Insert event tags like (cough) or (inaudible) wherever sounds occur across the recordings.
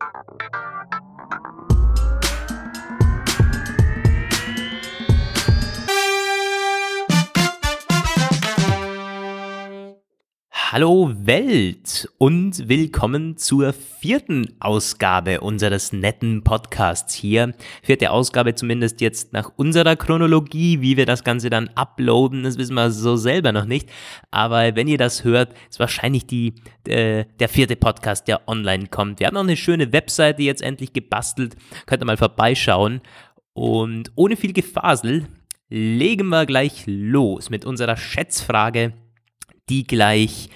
Thank you. Hallo Welt und willkommen zur vierten Ausgabe unseres netten Podcasts hier. Vierte Ausgabe zumindest jetzt nach unserer Chronologie. Wie wir das Ganze dann uploaden, das wissen wir so selber noch nicht. Aber wenn ihr das hört, ist wahrscheinlich die, äh, der vierte Podcast, der online kommt. Wir haben noch eine schöne Webseite jetzt endlich gebastelt. Könnt ihr mal vorbeischauen. Und ohne viel Gefasel legen wir gleich los mit unserer Schätzfrage die gleich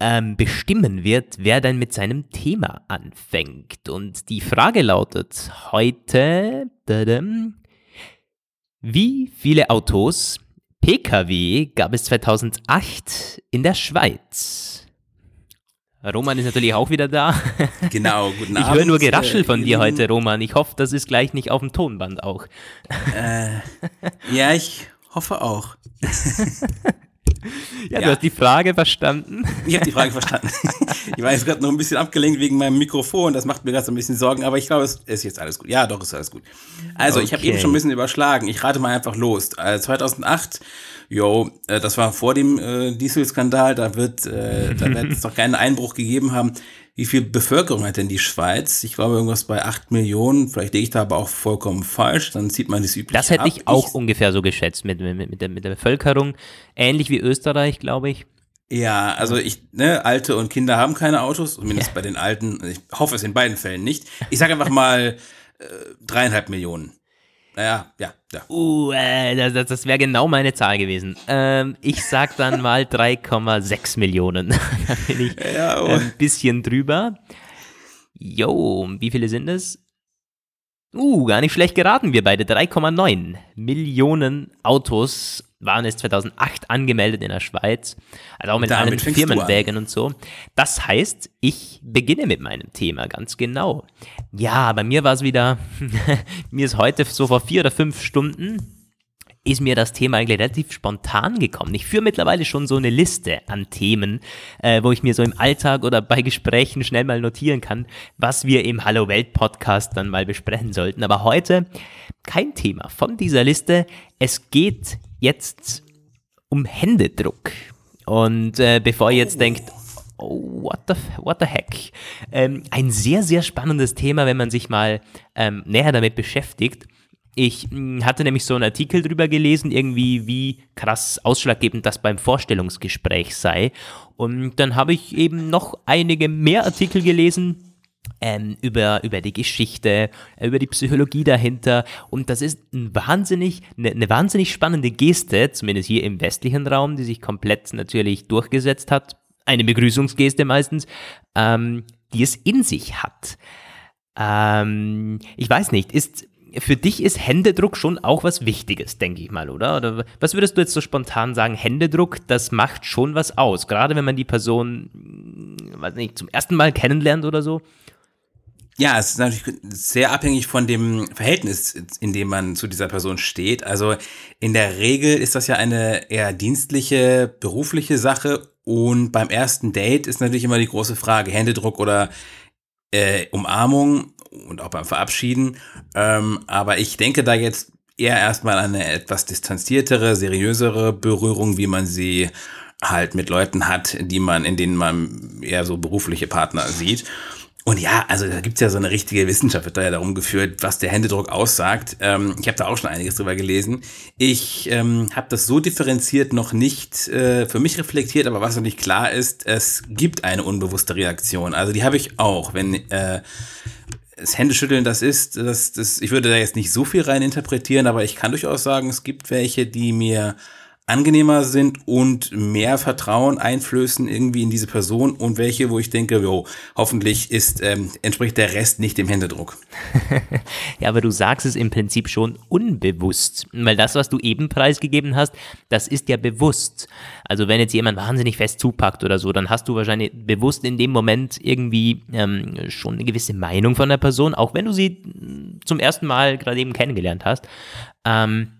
ähm, bestimmen wird, wer dann mit seinem Thema anfängt. Und die Frage lautet heute, wie viele Autos Pkw gab es 2008 in der Schweiz? Roman ist natürlich auch wieder da. (laughs) Genau, guten Abend. Ich höre nur Geraschel von dir heute, Roman. Ich hoffe, das ist gleich nicht auf dem Tonband auch. Äh, ja, ich hoffe auch. (laughs) Ja, (laughs) ja, du hast die Frage verstanden. Ich habe die Frage verstanden. (laughs) Ich war jetzt gerade noch ein bisschen abgelenkt wegen meinem Mikrofon. Das macht mir gerade so ein bisschen Sorgen, aber ich glaube, es ist jetzt alles gut. Ja, doch, ist alles gut. Also, okay. ich habe eben schon ein bisschen überschlagen. Ich rate mal einfach los. Also 2008, jo, äh, das war vor dem äh, Dieselskandal. Da wird, äh, da wird es doch keinen Einbruch gegeben haben. Wie viel Bevölkerung hat denn die Schweiz? Ich glaube irgendwas bei 8 Millionen. Vielleicht liege ich da aber auch vollkommen falsch. Dann sieht man das übliche Das hätte ab. ich auch ich, ungefähr so geschätzt mit, mit, mit, der, mit der Bevölkerung. Ähnlich wie Österreich, glaube ich. Ja, also ich, ne, Alte und Kinder haben keine Autos, zumindest ja. bei den Alten. Ich hoffe es in beiden Fällen nicht. Ich sage einfach mal äh, dreieinhalb Millionen. Naja, ja, ja. Uh, äh, das, das wäre genau meine Zahl gewesen. Ähm, ich sag dann (laughs) mal 3,6 Millionen. (laughs) da bin ich ja, oh. ein bisschen drüber. Jo, wie viele sind es? Uh, gar nicht schlecht geraten, wir beide. 3,9 Millionen Autos waren es 2008 angemeldet in der Schweiz, also auch mit Damit allen Firmenwägen und so. Das heißt, ich beginne mit meinem Thema ganz genau. Ja, bei mir war es wieder, (laughs) mir ist heute so vor vier oder fünf Stunden ist mir das Thema eigentlich relativ spontan gekommen. Ich führe mittlerweile schon so eine Liste an Themen, äh, wo ich mir so im Alltag oder bei Gesprächen schnell mal notieren kann, was wir im Hallo Welt Podcast dann mal besprechen sollten. Aber heute kein Thema von dieser Liste. Es geht jetzt um Händedruck. Und äh, bevor ihr jetzt denkt, oh, what the, what the heck, ähm, ein sehr, sehr spannendes Thema, wenn man sich mal ähm, näher damit beschäftigt. Ich hm, hatte nämlich so einen Artikel drüber gelesen, irgendwie wie krass ausschlaggebend das beim Vorstellungsgespräch sei. Und dann habe ich eben noch einige mehr Artikel gelesen, ähm, über, über die Geschichte, über die Psychologie dahinter. Und das ist ein wahnsinnig, eine, eine wahnsinnig spannende Geste, zumindest hier im westlichen Raum, die sich komplett natürlich durchgesetzt hat. Eine Begrüßungsgeste meistens, ähm, die es in sich hat. Ähm, ich weiß nicht, ist für dich ist Händedruck schon auch was Wichtiges, denke ich mal, oder? Oder was würdest du jetzt so spontan sagen? Händedruck, das macht schon was aus, gerade wenn man die Person, hm, weiß nicht, zum ersten Mal kennenlernt oder so. Ja, es ist natürlich sehr abhängig von dem Verhältnis, in dem man zu dieser Person steht. Also in der Regel ist das ja eine eher dienstliche, berufliche Sache. Und beim ersten Date ist natürlich immer die große Frage, Händedruck oder äh, Umarmung und auch beim Verabschieden. Ähm, aber ich denke da jetzt eher erstmal an eine etwas distanziertere, seriösere Berührung, wie man sie halt mit Leuten hat, die man, in denen man eher so berufliche Partner sieht. Und ja, also da gibt's ja so eine richtige Wissenschaft, wird da ja darum geführt, was der Händedruck aussagt. Ähm, ich habe da auch schon einiges drüber gelesen. Ich ähm, habe das so differenziert noch nicht äh, für mich reflektiert, aber was noch nicht klar ist, es gibt eine unbewusste Reaktion. Also die habe ich auch, wenn äh, das Händeschütteln das ist, das, das, ich würde da jetzt nicht so viel rein interpretieren, aber ich kann durchaus sagen, es gibt welche, die mir angenehmer sind und mehr Vertrauen einflößen irgendwie in diese Person und welche, wo ich denke, jo, hoffentlich ist, ähm, entspricht der Rest nicht dem Händedruck. (laughs) ja, aber du sagst es im Prinzip schon unbewusst, weil das, was du eben preisgegeben hast, das ist ja bewusst. Also wenn jetzt jemand wahnsinnig fest zupackt oder so, dann hast du wahrscheinlich bewusst in dem Moment irgendwie ähm, schon eine gewisse Meinung von der Person, auch wenn du sie zum ersten Mal gerade eben kennengelernt hast. Ähm,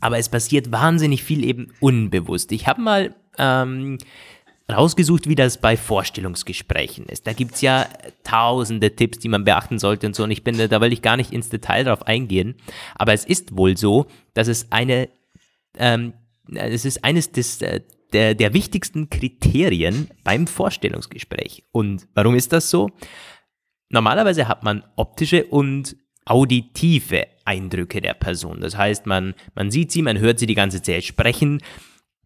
aber es passiert wahnsinnig viel eben unbewusst. Ich habe mal ähm, rausgesucht, wie das bei Vorstellungsgesprächen ist. Da gibt es ja tausende Tipps, die man beachten sollte und so. Und ich bin, da will ich gar nicht ins Detail drauf eingehen. Aber es ist wohl so, dass es eine, ähm, es ist eines des, äh, der, der wichtigsten Kriterien beim Vorstellungsgespräch. Und warum ist das so? Normalerweise hat man optische und auditive Eindrücke der Person. Das heißt, man, man sieht sie, man hört sie die ganze Zeit sprechen.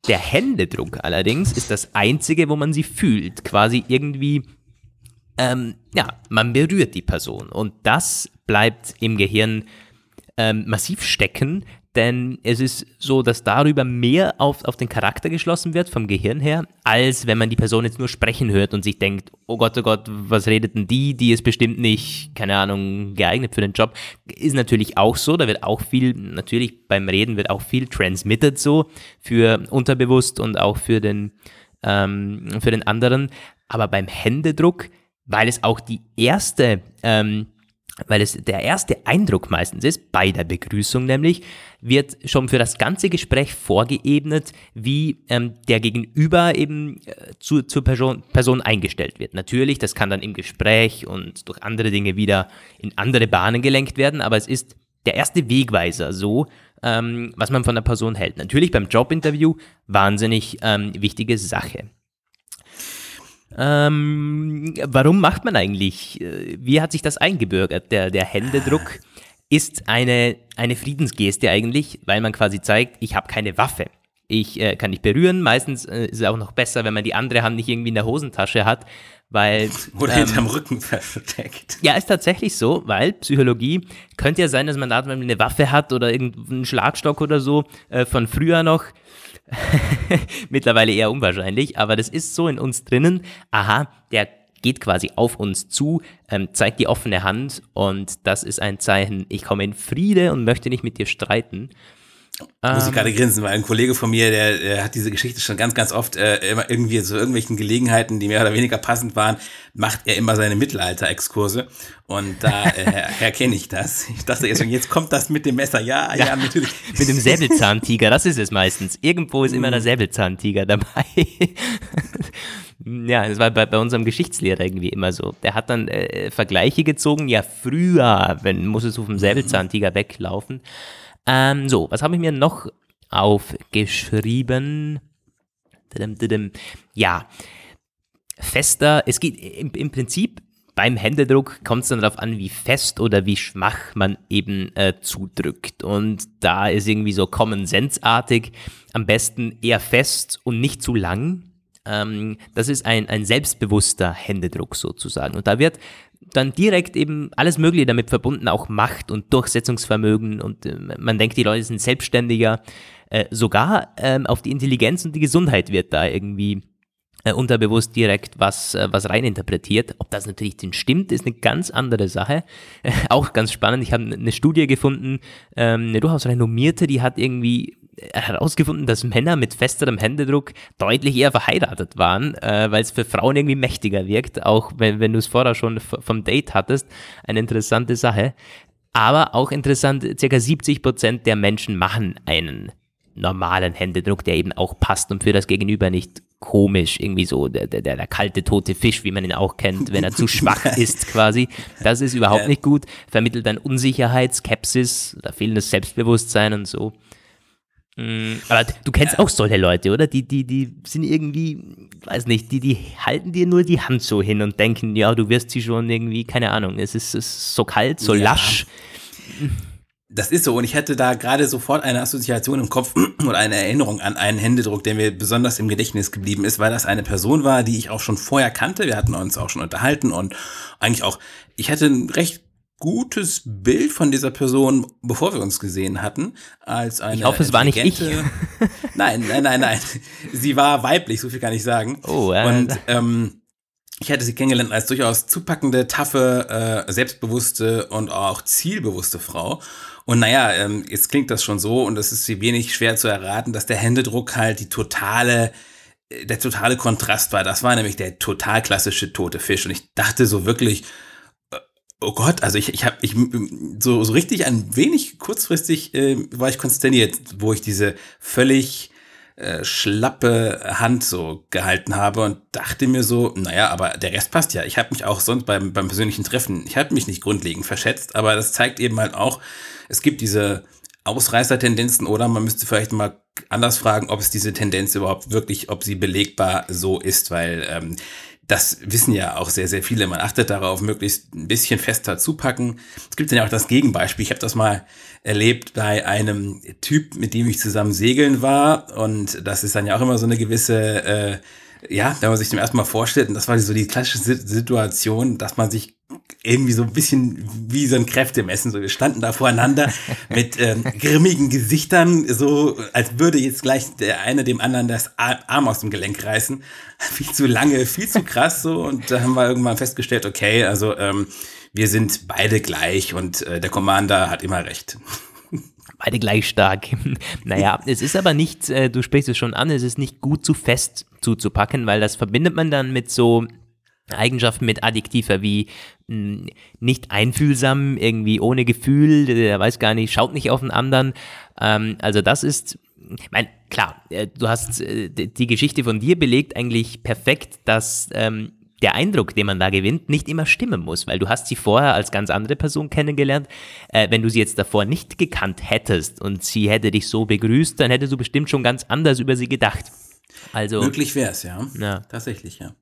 Der Händedruck allerdings ist das einzige, wo man sie fühlt. Quasi irgendwie, ähm, ja, man berührt die Person. Und das bleibt im Gehirn ähm, massiv stecken, denn es ist so, dass darüber mehr auf, auf den Charakter geschlossen wird vom Gehirn her, als wenn man die Person jetzt nur sprechen hört und sich denkt, oh Gott, oh Gott, was redet denn die? Die ist bestimmt nicht, keine Ahnung, geeignet für den Job. Ist natürlich auch so, da wird auch viel, natürlich beim Reden wird auch viel transmitted so für unterbewusst und auch für den, ähm, für den anderen. Aber beim Händedruck, weil es auch die erste ähm, weil es der erste Eindruck meistens ist, bei der Begrüßung nämlich, wird schon für das ganze Gespräch vorgeebnet, wie ähm, der Gegenüber eben äh, zu, zur Person, Person eingestellt wird. Natürlich, das kann dann im Gespräch und durch andere Dinge wieder in andere Bahnen gelenkt werden, aber es ist der erste Wegweiser so, ähm, was man von der Person hält. Natürlich beim Jobinterview wahnsinnig ähm, wichtige Sache. Ähm, warum macht man eigentlich, äh, wie hat sich das eingebürgert? Der, der Händedruck ist eine, eine Friedensgeste eigentlich, weil man quasi zeigt, ich habe keine Waffe. Ich äh, kann nicht berühren. Meistens äh, ist es auch noch besser, wenn man die andere Hand nicht irgendwie in der Hosentasche hat, weil. (laughs) Oder ähm, hinterm Rücken versteckt. Ja, ist tatsächlich so, weil Psychologie könnte ja sein, dass man da eine Waffe hat oder irgendeinen Schlagstock oder so äh, von früher noch. (laughs) Mittlerweile eher unwahrscheinlich, aber das ist so in uns drinnen. Aha, der geht quasi auf uns zu, ähm, zeigt die offene Hand und das ist ein Zeichen, ich komme in Friede und möchte nicht mit dir streiten. Muss ich gerade ähm. grinsen, weil ein Kollege von mir, der, der hat diese Geschichte schon ganz, ganz oft äh, immer irgendwie zu irgendwelchen Gelegenheiten, die mehr oder weniger passend waren, macht er immer seine Mittelalter-Exkurse. Und da äh, erkenne ich das. Ich dachte jetzt schon, jetzt kommt das mit dem Messer. Ja, ja, ja natürlich. (laughs) mit dem Säbelzahntiger, das ist es meistens. Irgendwo ist immer der mhm. Säbelzahntiger dabei. (laughs) ja, das war bei, bei unserem Geschichtslehrer irgendwie immer so. Der hat dann äh, Vergleiche gezogen. Ja, früher, wenn muss es auf dem Säbelzahntiger weglaufen. Ähm, so, was habe ich mir noch aufgeschrieben? Ja, fester, es geht im, im Prinzip beim Händedruck kommt es dann darauf an, wie fest oder wie schwach man eben äh, zudrückt. Und da ist irgendwie so Common Sense-artig am besten eher fest und nicht zu lang. Ähm, das ist ein, ein selbstbewusster Händedruck sozusagen. Und da wird dann direkt eben alles Mögliche damit verbunden, auch Macht und Durchsetzungsvermögen und äh, man denkt, die Leute sind selbstständiger. Äh, sogar ähm, auf die Intelligenz und die Gesundheit wird da irgendwie unterbewusst direkt was, äh, was reininterpretiert. Ob das natürlich denn stimmt, ist eine ganz andere Sache. (laughs) auch ganz spannend. Ich habe eine Studie gefunden, ähm, eine durchaus renommierte, die hat irgendwie herausgefunden, dass Männer mit festerem Händedruck deutlich eher verheiratet waren, äh, weil es für Frauen irgendwie mächtiger wirkt, auch wenn, wenn du es vorher schon vom Date hattest. Eine interessante Sache. Aber auch interessant, circa 70 Prozent der Menschen machen einen normalen Händedruck, der eben auch passt und für das Gegenüber nicht komisch, irgendwie so der, der, der kalte tote Fisch, wie man ihn auch kennt, wenn er zu schwach (laughs) ist quasi. Das ist überhaupt nicht gut, vermittelt dann Unsicherheit, Skepsis, da fehlendes Selbstbewusstsein und so. Mm, aber du kennst auch solche Leute, oder? Die, die, die sind irgendwie, weiß nicht, die, die halten dir nur die Hand so hin und denken, ja, du wirst sie schon irgendwie, keine Ahnung, es ist, es ist so kalt, so ja. lasch. Das ist so und ich hatte da gerade sofort eine Assoziation im Kopf (clears throat) oder eine Erinnerung an einen Händedruck, der mir besonders im Gedächtnis geblieben ist, weil das eine Person war, die ich auch schon vorher kannte. Wir hatten uns auch schon unterhalten und eigentlich auch, ich hatte ein recht gutes Bild von dieser Person, bevor wir uns gesehen hatten, als eine. Ich hoffe, es war nicht ich. (laughs) nein, nein, nein, nein. Sie war weiblich, so viel kann ich sagen. Oh, äh, Und ähm, ich hatte sie kennengelernt als durchaus zupackende, taffe, äh, selbstbewusste und auch zielbewusste Frau. Und naja, ähm, jetzt klingt das schon so und es ist wenig schwer zu erraten, dass der Händedruck halt die totale äh, der totale Kontrast war. Das war nämlich der total klassische tote Fisch. Und ich dachte so wirklich, Oh Gott, also ich, ich habe ich so, so richtig ein wenig kurzfristig äh, war ich konsterniert, wo ich diese völlig äh, schlappe Hand so gehalten habe und dachte mir so, naja, aber der Rest passt ja. Ich habe mich auch sonst beim, beim persönlichen Treffen, ich habe mich nicht grundlegend verschätzt, aber das zeigt eben halt auch, es gibt diese Ausreißertendenzen oder man müsste vielleicht mal anders fragen, ob es diese Tendenz überhaupt wirklich, ob sie belegbar so ist, weil ähm, das wissen ja auch sehr, sehr viele. Man achtet darauf, möglichst ein bisschen fester zupacken. Es gibt dann ja auch das Gegenbeispiel. Ich habe das mal erlebt bei einem Typ, mit dem ich zusammen segeln war. Und das ist dann ja auch immer so eine gewisse, äh, ja, wenn man sich dem erstmal vorstellt, und das war so die klassische Situation, dass man sich irgendwie so ein bisschen wie so ein Kräftemessen. So, wir standen da voreinander (laughs) mit ähm, grimmigen Gesichtern, so als würde jetzt gleich der eine dem anderen das Arm aus dem Gelenk reißen. (laughs) Viel zu lange, viel zu krass so. Und da haben wir irgendwann festgestellt, okay, also ähm, wir sind beide gleich und äh, der Commander hat immer recht. Beide gleich stark. (laughs) naja, es ist aber nicht, äh, du sprichst es schon an, es ist nicht gut zu fest zuzupacken, weil das verbindet man dann mit so Eigenschaften mit Adjektiver wie hm, nicht einfühlsam, irgendwie ohne Gefühl, der weiß gar nicht, schaut nicht auf den anderen. Ähm, also das ist, ich meine, klar, äh, du hast äh, die Geschichte von dir belegt eigentlich perfekt, dass ähm, der Eindruck, den man da gewinnt, nicht immer stimmen muss, weil du hast sie vorher als ganz andere Person kennengelernt. Äh, wenn du sie jetzt davor nicht gekannt hättest und sie hätte dich so begrüßt, dann hättest du bestimmt schon ganz anders über sie gedacht. Also, Möglich wäre es, ja. ja. Tatsächlich, ja.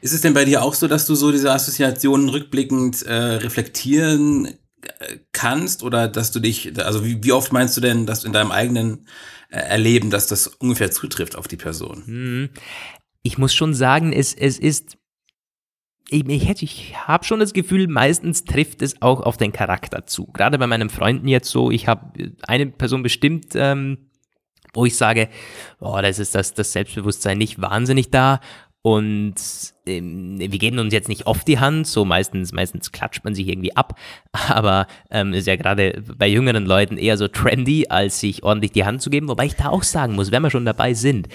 Ist es denn bei dir auch so, dass du so diese Assoziationen rückblickend äh, reflektieren äh, kannst oder dass du dich, also wie, wie oft meinst du denn, dass du in deinem eigenen äh, Erleben, dass das ungefähr zutrifft auf die Person? Hm. Ich muss schon sagen, es, es ist ich, ich, habe schon das Gefühl, meistens trifft es auch auf den Charakter zu. Gerade bei meinen Freunden jetzt so, ich habe eine Person bestimmt, ähm, wo ich sage, oh, das ist das, das Selbstbewusstsein nicht wahnsinnig da. Und ähm, wir geben uns jetzt nicht oft die Hand, so meistens, meistens klatscht man sich irgendwie ab, aber ähm, ist ja gerade bei jüngeren Leuten eher so trendy, als sich ordentlich die Hand zu geben, wobei ich da auch sagen muss, wenn wir schon dabei sind,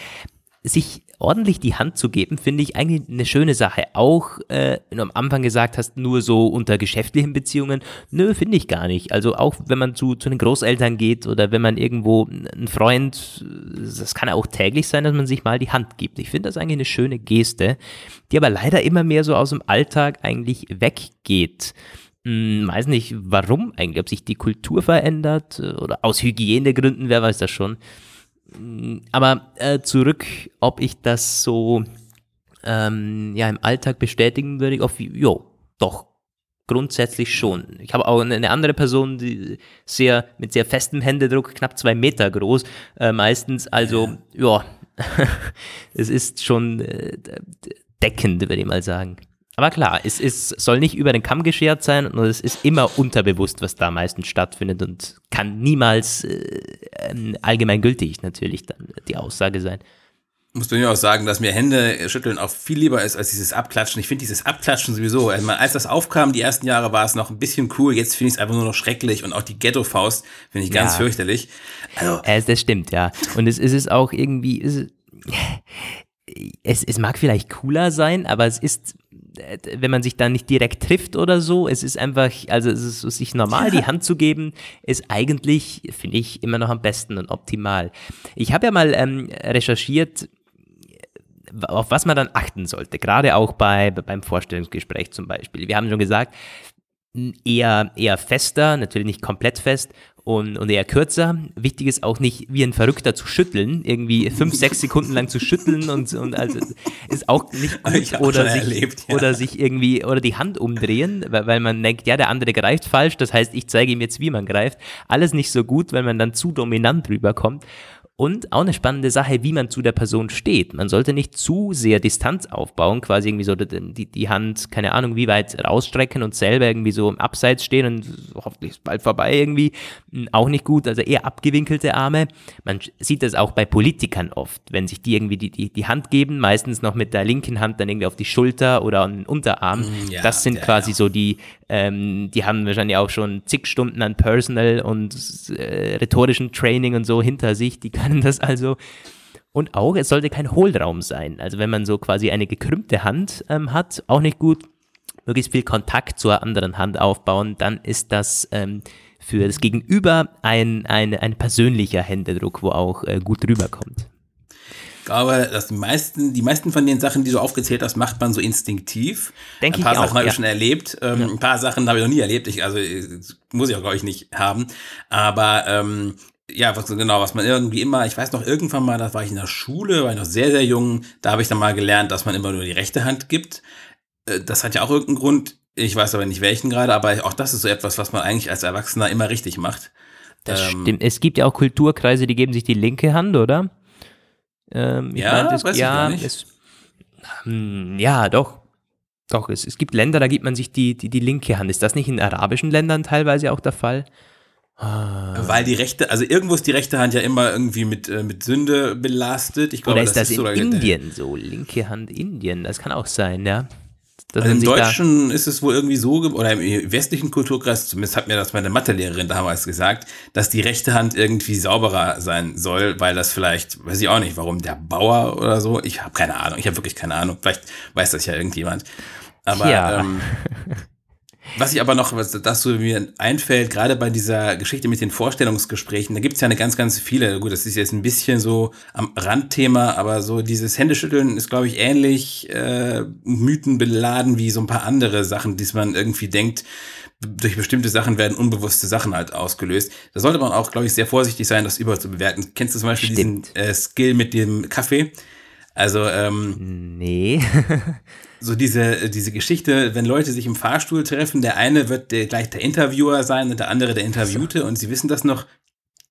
sich ordentlich die Hand zu geben, finde ich eigentlich eine schöne Sache. Auch, äh, wenn du am Anfang gesagt hast, nur so unter geschäftlichen Beziehungen. Nö, finde ich gar nicht. Also auch wenn man zu, zu den Großeltern geht oder wenn man irgendwo einen Freund, das kann auch täglich sein, dass man sich mal die Hand gibt. Ich finde das eigentlich eine schöne Geste, die aber leider immer mehr so aus dem Alltag eigentlich weggeht. Hm, weiß nicht, warum eigentlich, ob sich die Kultur verändert oder aus Hygienegründen, wer weiß das schon. Aber äh, zurück, ob ich das so ähm, ja, im Alltag bestätigen würde, auf, jo, doch, grundsätzlich schon. Ich habe auch eine andere Person, die sehr, mit sehr festem Händedruck, knapp zwei Meter groß, äh, meistens, also, ja, (laughs) es ist schon äh, deckend, würde ich mal sagen. Aber klar, es, es soll nicht über den Kamm geschert sein und es ist immer unterbewusst, was da meistens stattfindet und kann niemals äh, ähm, allgemeingültig natürlich dann die Aussage sein. Muss du mir auch sagen, dass mir Hände schütteln auch viel lieber ist als dieses Abklatschen. Ich finde dieses Abklatschen sowieso, also als das aufkam, die ersten Jahre war es noch ein bisschen cool, jetzt finde ich es einfach nur noch schrecklich und auch die Ghetto-Faust finde ich ganz ja. fürchterlich. Also, äh, das stimmt, ja. Und es, es ist auch irgendwie, es, es, es mag vielleicht cooler sein, aber es ist wenn man sich da nicht direkt trifft oder so, es ist einfach, also es ist, sich normal die Hand zu geben, ist eigentlich, finde ich, immer noch am besten und optimal. Ich habe ja mal ähm, recherchiert, auf was man dann achten sollte, gerade auch bei, beim Vorstellungsgespräch zum Beispiel. Wir haben schon gesagt, eher, eher fester, natürlich nicht komplett fest und, und eher kürzer. Wichtig ist auch nicht wie ein Verrückter zu schütteln, irgendwie fünf, sechs Sekunden lang zu schütteln und, und also ist auch nicht gut oder sich, erlebt, ja. oder sich irgendwie oder die Hand umdrehen, weil, weil man denkt, ja, der andere greift falsch, das heißt, ich zeige ihm jetzt, wie man greift. Alles nicht so gut, weil man dann zu dominant rüberkommt. Und auch eine spannende Sache, wie man zu der Person steht. Man sollte nicht zu sehr Distanz aufbauen, quasi irgendwie so die, die Hand, keine Ahnung, wie weit rausstrecken und selber irgendwie so im Abseits stehen und hoffentlich ist bald vorbei irgendwie. Hm, auch nicht gut, also eher abgewinkelte Arme. Man sieht das auch bei Politikern oft, wenn sich die irgendwie die, die, die Hand geben, meistens noch mit der linken Hand dann irgendwie auf die Schulter oder an den Unterarm. Hm, ja, das sind ja, quasi ja. so die, ähm, die haben wahrscheinlich auch schon zig Stunden an Personal und äh, rhetorischen Training und so hinter sich. Die können das also. Und auch, es sollte kein Hohlraum sein. Also wenn man so quasi eine gekrümmte Hand ähm, hat, auch nicht gut. Möglichst viel Kontakt zur anderen Hand aufbauen, dann ist das ähm, für das Gegenüber ein, ein, ein persönlicher Händedruck, wo auch äh, gut rüberkommt. glaube, dass die meisten, die meisten von den Sachen, die du aufgezählt hast, macht man so instinktiv. Denke ich Ein paar auch, Sachen habe ja. ich schon erlebt. Ähm, Ja. Ein paar Sachen habe ich noch nie erlebt. Ich, also äh, muss ich auch, glaube ich, nicht haben. Aber ähm, ja, was, genau, was man irgendwie immer, ich weiß noch, irgendwann mal, da war ich in der Schule, war ich noch sehr, sehr jung, da habe ich dann mal gelernt, dass man immer nur die rechte Hand gibt. Äh, Das hat ja auch irgendeinen Grund. Ich weiß aber nicht welchen gerade, aber auch das ist so etwas, was man eigentlich als Erwachsener immer richtig macht. Das Ähm, stimmt. Es gibt ja auch Kulturkreise, die geben sich die linke Hand, oder? Ähm, ich Ja, meinte, es, weiß ich ja, gar nicht. Es, Hm, ja, doch. Doch, es, es gibt Länder, da gibt man sich die, die, die linke Hand. Ist das nicht in arabischen Ländern teilweise auch der Fall? Weil die rechte, also irgendwo ist die rechte Hand ja immer irgendwie mit, äh, mit Sünde belastet. Ich glaube, Oder ist das, in sogar der- Indien so? Linke Hand Indien, das kann auch sein, ja. Also im Deutschen ist es wohl irgendwie so, oder im westlichen Kulturkreis, zumindest hat mir das meine Mathelehrerin damals gesagt, dass die rechte Hand irgendwie sauberer sein soll, weil das vielleicht, weiß ich auch nicht, warum der Bauer oder so, ich habe keine Ahnung, ich habe wirklich keine Ahnung, vielleicht weiß das ja irgendjemand. Aber Tja. ähm, (laughs) was ich aber noch, was das so mir einfällt, gerade bei dieser Geschichte mit den Vorstellungsgesprächen, da gibt es ja eine ganz, ganz viele. Gut, das ist jetzt ein bisschen so am Randthema, aber so dieses Händeschütteln ist, glaube ich, ähnlich äh, mythenbeladen wie so ein paar andere Sachen, die man irgendwie denkt, durch bestimmte Sachen werden unbewusste Sachen halt ausgelöst. Da sollte man auch, glaube ich, sehr vorsichtig sein, das überzubewerten. Kennst du zum Beispiel Stimmt. diesen äh, Skill mit dem Kaffee? Also, ähm, Nee. (laughs) so diese, diese Geschichte, wenn Leute sich im Fahrstuhl treffen, der eine wird der, gleich der Interviewer sein und der andere der Interviewte und sie wissen das noch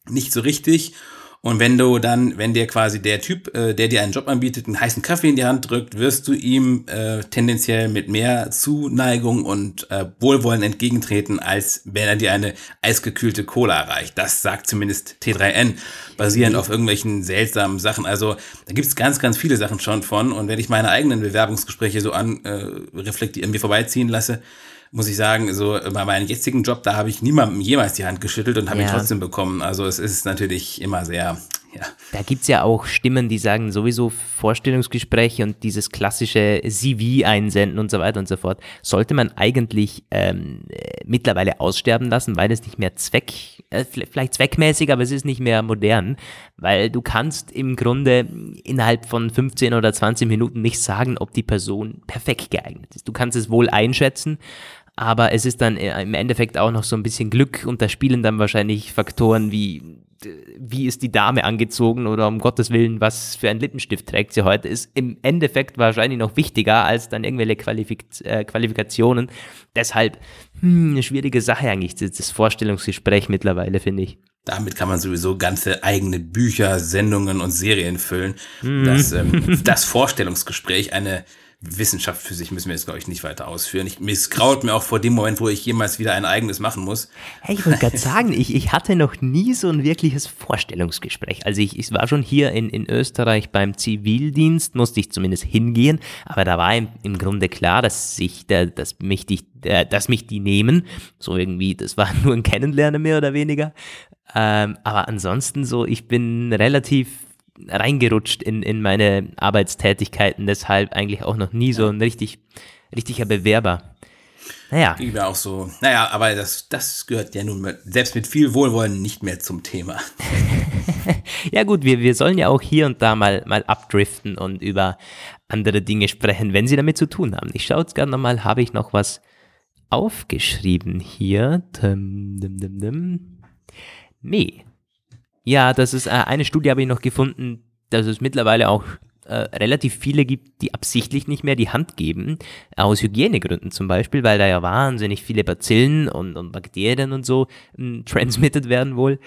nicht so richtig. Und wenn du dann, wenn dir quasi der Typ, äh, der dir einen Job anbietet, einen heißen Kaffee in die Hand drückt, wirst du ihm äh, tendenziell mit mehr Zuneigung und äh, Wohlwollen entgegentreten, als wenn er dir eine eisgekühlte Cola reicht. Das sagt zumindest T3N, basierend auf irgendwelchen seltsamen Sachen. Also da gibt's ganz, ganz viele Sachen schon von. Und wenn ich meine eigenen Bewerbungsgespräche so an äh, reflektieren, mir vorbeiziehen lasse, muss ich sagen, so bei meinem jetzigen Job, da habe ich niemandem jemals die Hand geschüttelt und habe ihn Ja. trotzdem bekommen. Also es ist natürlich immer sehr, ja. Da gibt es ja auch Stimmen, die sagen, sowieso Vorstellungsgespräche und dieses klassische CV einsenden und so weiter und so fort, sollte man eigentlich ähm, äh, mittlerweile aussterben lassen, weil es nicht mehr Zweck, äh, vielleicht zweckmäßig, aber es ist nicht mehr modern, weil du kannst im Grunde innerhalb von 15 oder 20 Minuten nicht sagen, ob die Person perfekt geeignet ist. Du kannst es wohl einschätzen, aber es ist dann äh, im Endeffekt auch noch so ein bisschen Glück und da spielen dann wahrscheinlich Faktoren wie, wie ist die Dame angezogen oder um Gottes Willen, was für ein Lippenstift trägt sie heute, ist im Endeffekt wahrscheinlich noch wichtiger als dann irgendwelche Qualifik äh, Qualifikationen. Deshalb hm, eine schwierige Sache eigentlich, das, Vorstellungsgespräch mittlerweile, finde ich. Damit kann man sowieso ganze eigene Bücher, Sendungen und Serien füllen. Das, ähm, (laughs) das Vorstellungsgespräch, eine Wissenschaft für sich, müssen wir jetzt, glaube ich, nicht weiter ausführen. Ich, es graut mir auch vor dem Moment, wo ich jemals wieder ein eigenes machen muss. Hey, ich wollte gerade (laughs) sagen, ich, ich hatte noch nie so ein wirkliches Vorstellungsgespräch. Also ich, ich war schon hier in, in Österreich beim Zivildienst, musste ich zumindest hingehen, aber da war im, im Grunde klar, dass ich, da, dass mich die, äh, dass mich die nehmen. So irgendwie, das war (laughs) nur ein Kennenlernen mehr oder weniger. Ähm, aber ansonsten so, ich bin relativ reingerutscht in, in meine Arbeitstätigkeiten, deshalb eigentlich auch noch nie so ein richtig, richtiger Bewerber. Naja. Ich mir auch so. Naja, aber das, das gehört ja nun mit, selbst mit viel Wohlwollen nicht mehr zum Thema. (laughs) Ja gut, wir, wir sollen ja auch hier und da mal, mal abdriften und über andere Dinge sprechen, wenn sie damit zu tun haben. Ich schaue jetzt gerade nochmal, habe ich noch was aufgeschrieben hier? Dim, dim, dim, dim. Nee. Ja, das ist äh, eine Studie habe ich noch gefunden, dass es mittlerweile auch äh, relativ viele gibt, die absichtlich nicht mehr die Hand geben, aus Hygienegründen zum Beispiel, weil da ja wahnsinnig viele Bazillen und, und Bakterien und so mh, (laughs) transmitted werden wohl.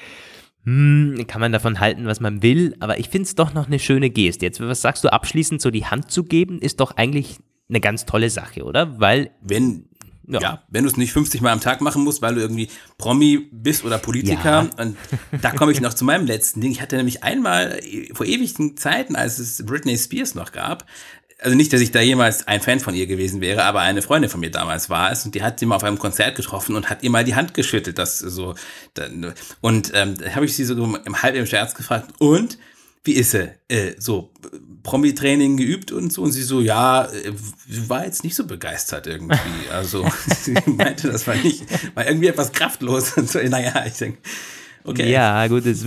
Hm, kann man davon halten, was man will, aber ich finde es doch noch eine schöne Geste. Jetzt, was sagst du abschließend, so die Hand zu geben, ist doch eigentlich eine ganz tolle Sache, oder? Weil, Wenn, Ja. ja, wenn du es nicht 50 Mal am Tag machen musst, weil du irgendwie Promi bist oder Politiker. Und da komme ich noch zu meinem letzten Ding. Ich hatte nämlich einmal äh, vor ewigen Zeiten, als es Britney Spears noch gab, also nicht, dass ich da jemals ein Fan von ihr gewesen wäre, aber eine Freundin von mir damals war es und die hat sie mal auf einem Konzert getroffen und hat ihr mal die Hand geschüttelt, das so. Und ähm, da habe ich sie so im halb im Scherz gefragt, und wie ist sie? Äh, so Promi-Training geübt und so und sie so, ja, äh, sie war jetzt nicht so begeistert irgendwie. (laughs) Also (laughs) sie meinte, das war nicht, war irgendwie etwas kraftlos und so. Naja, ich denke, Okay. Ja, gut. Das,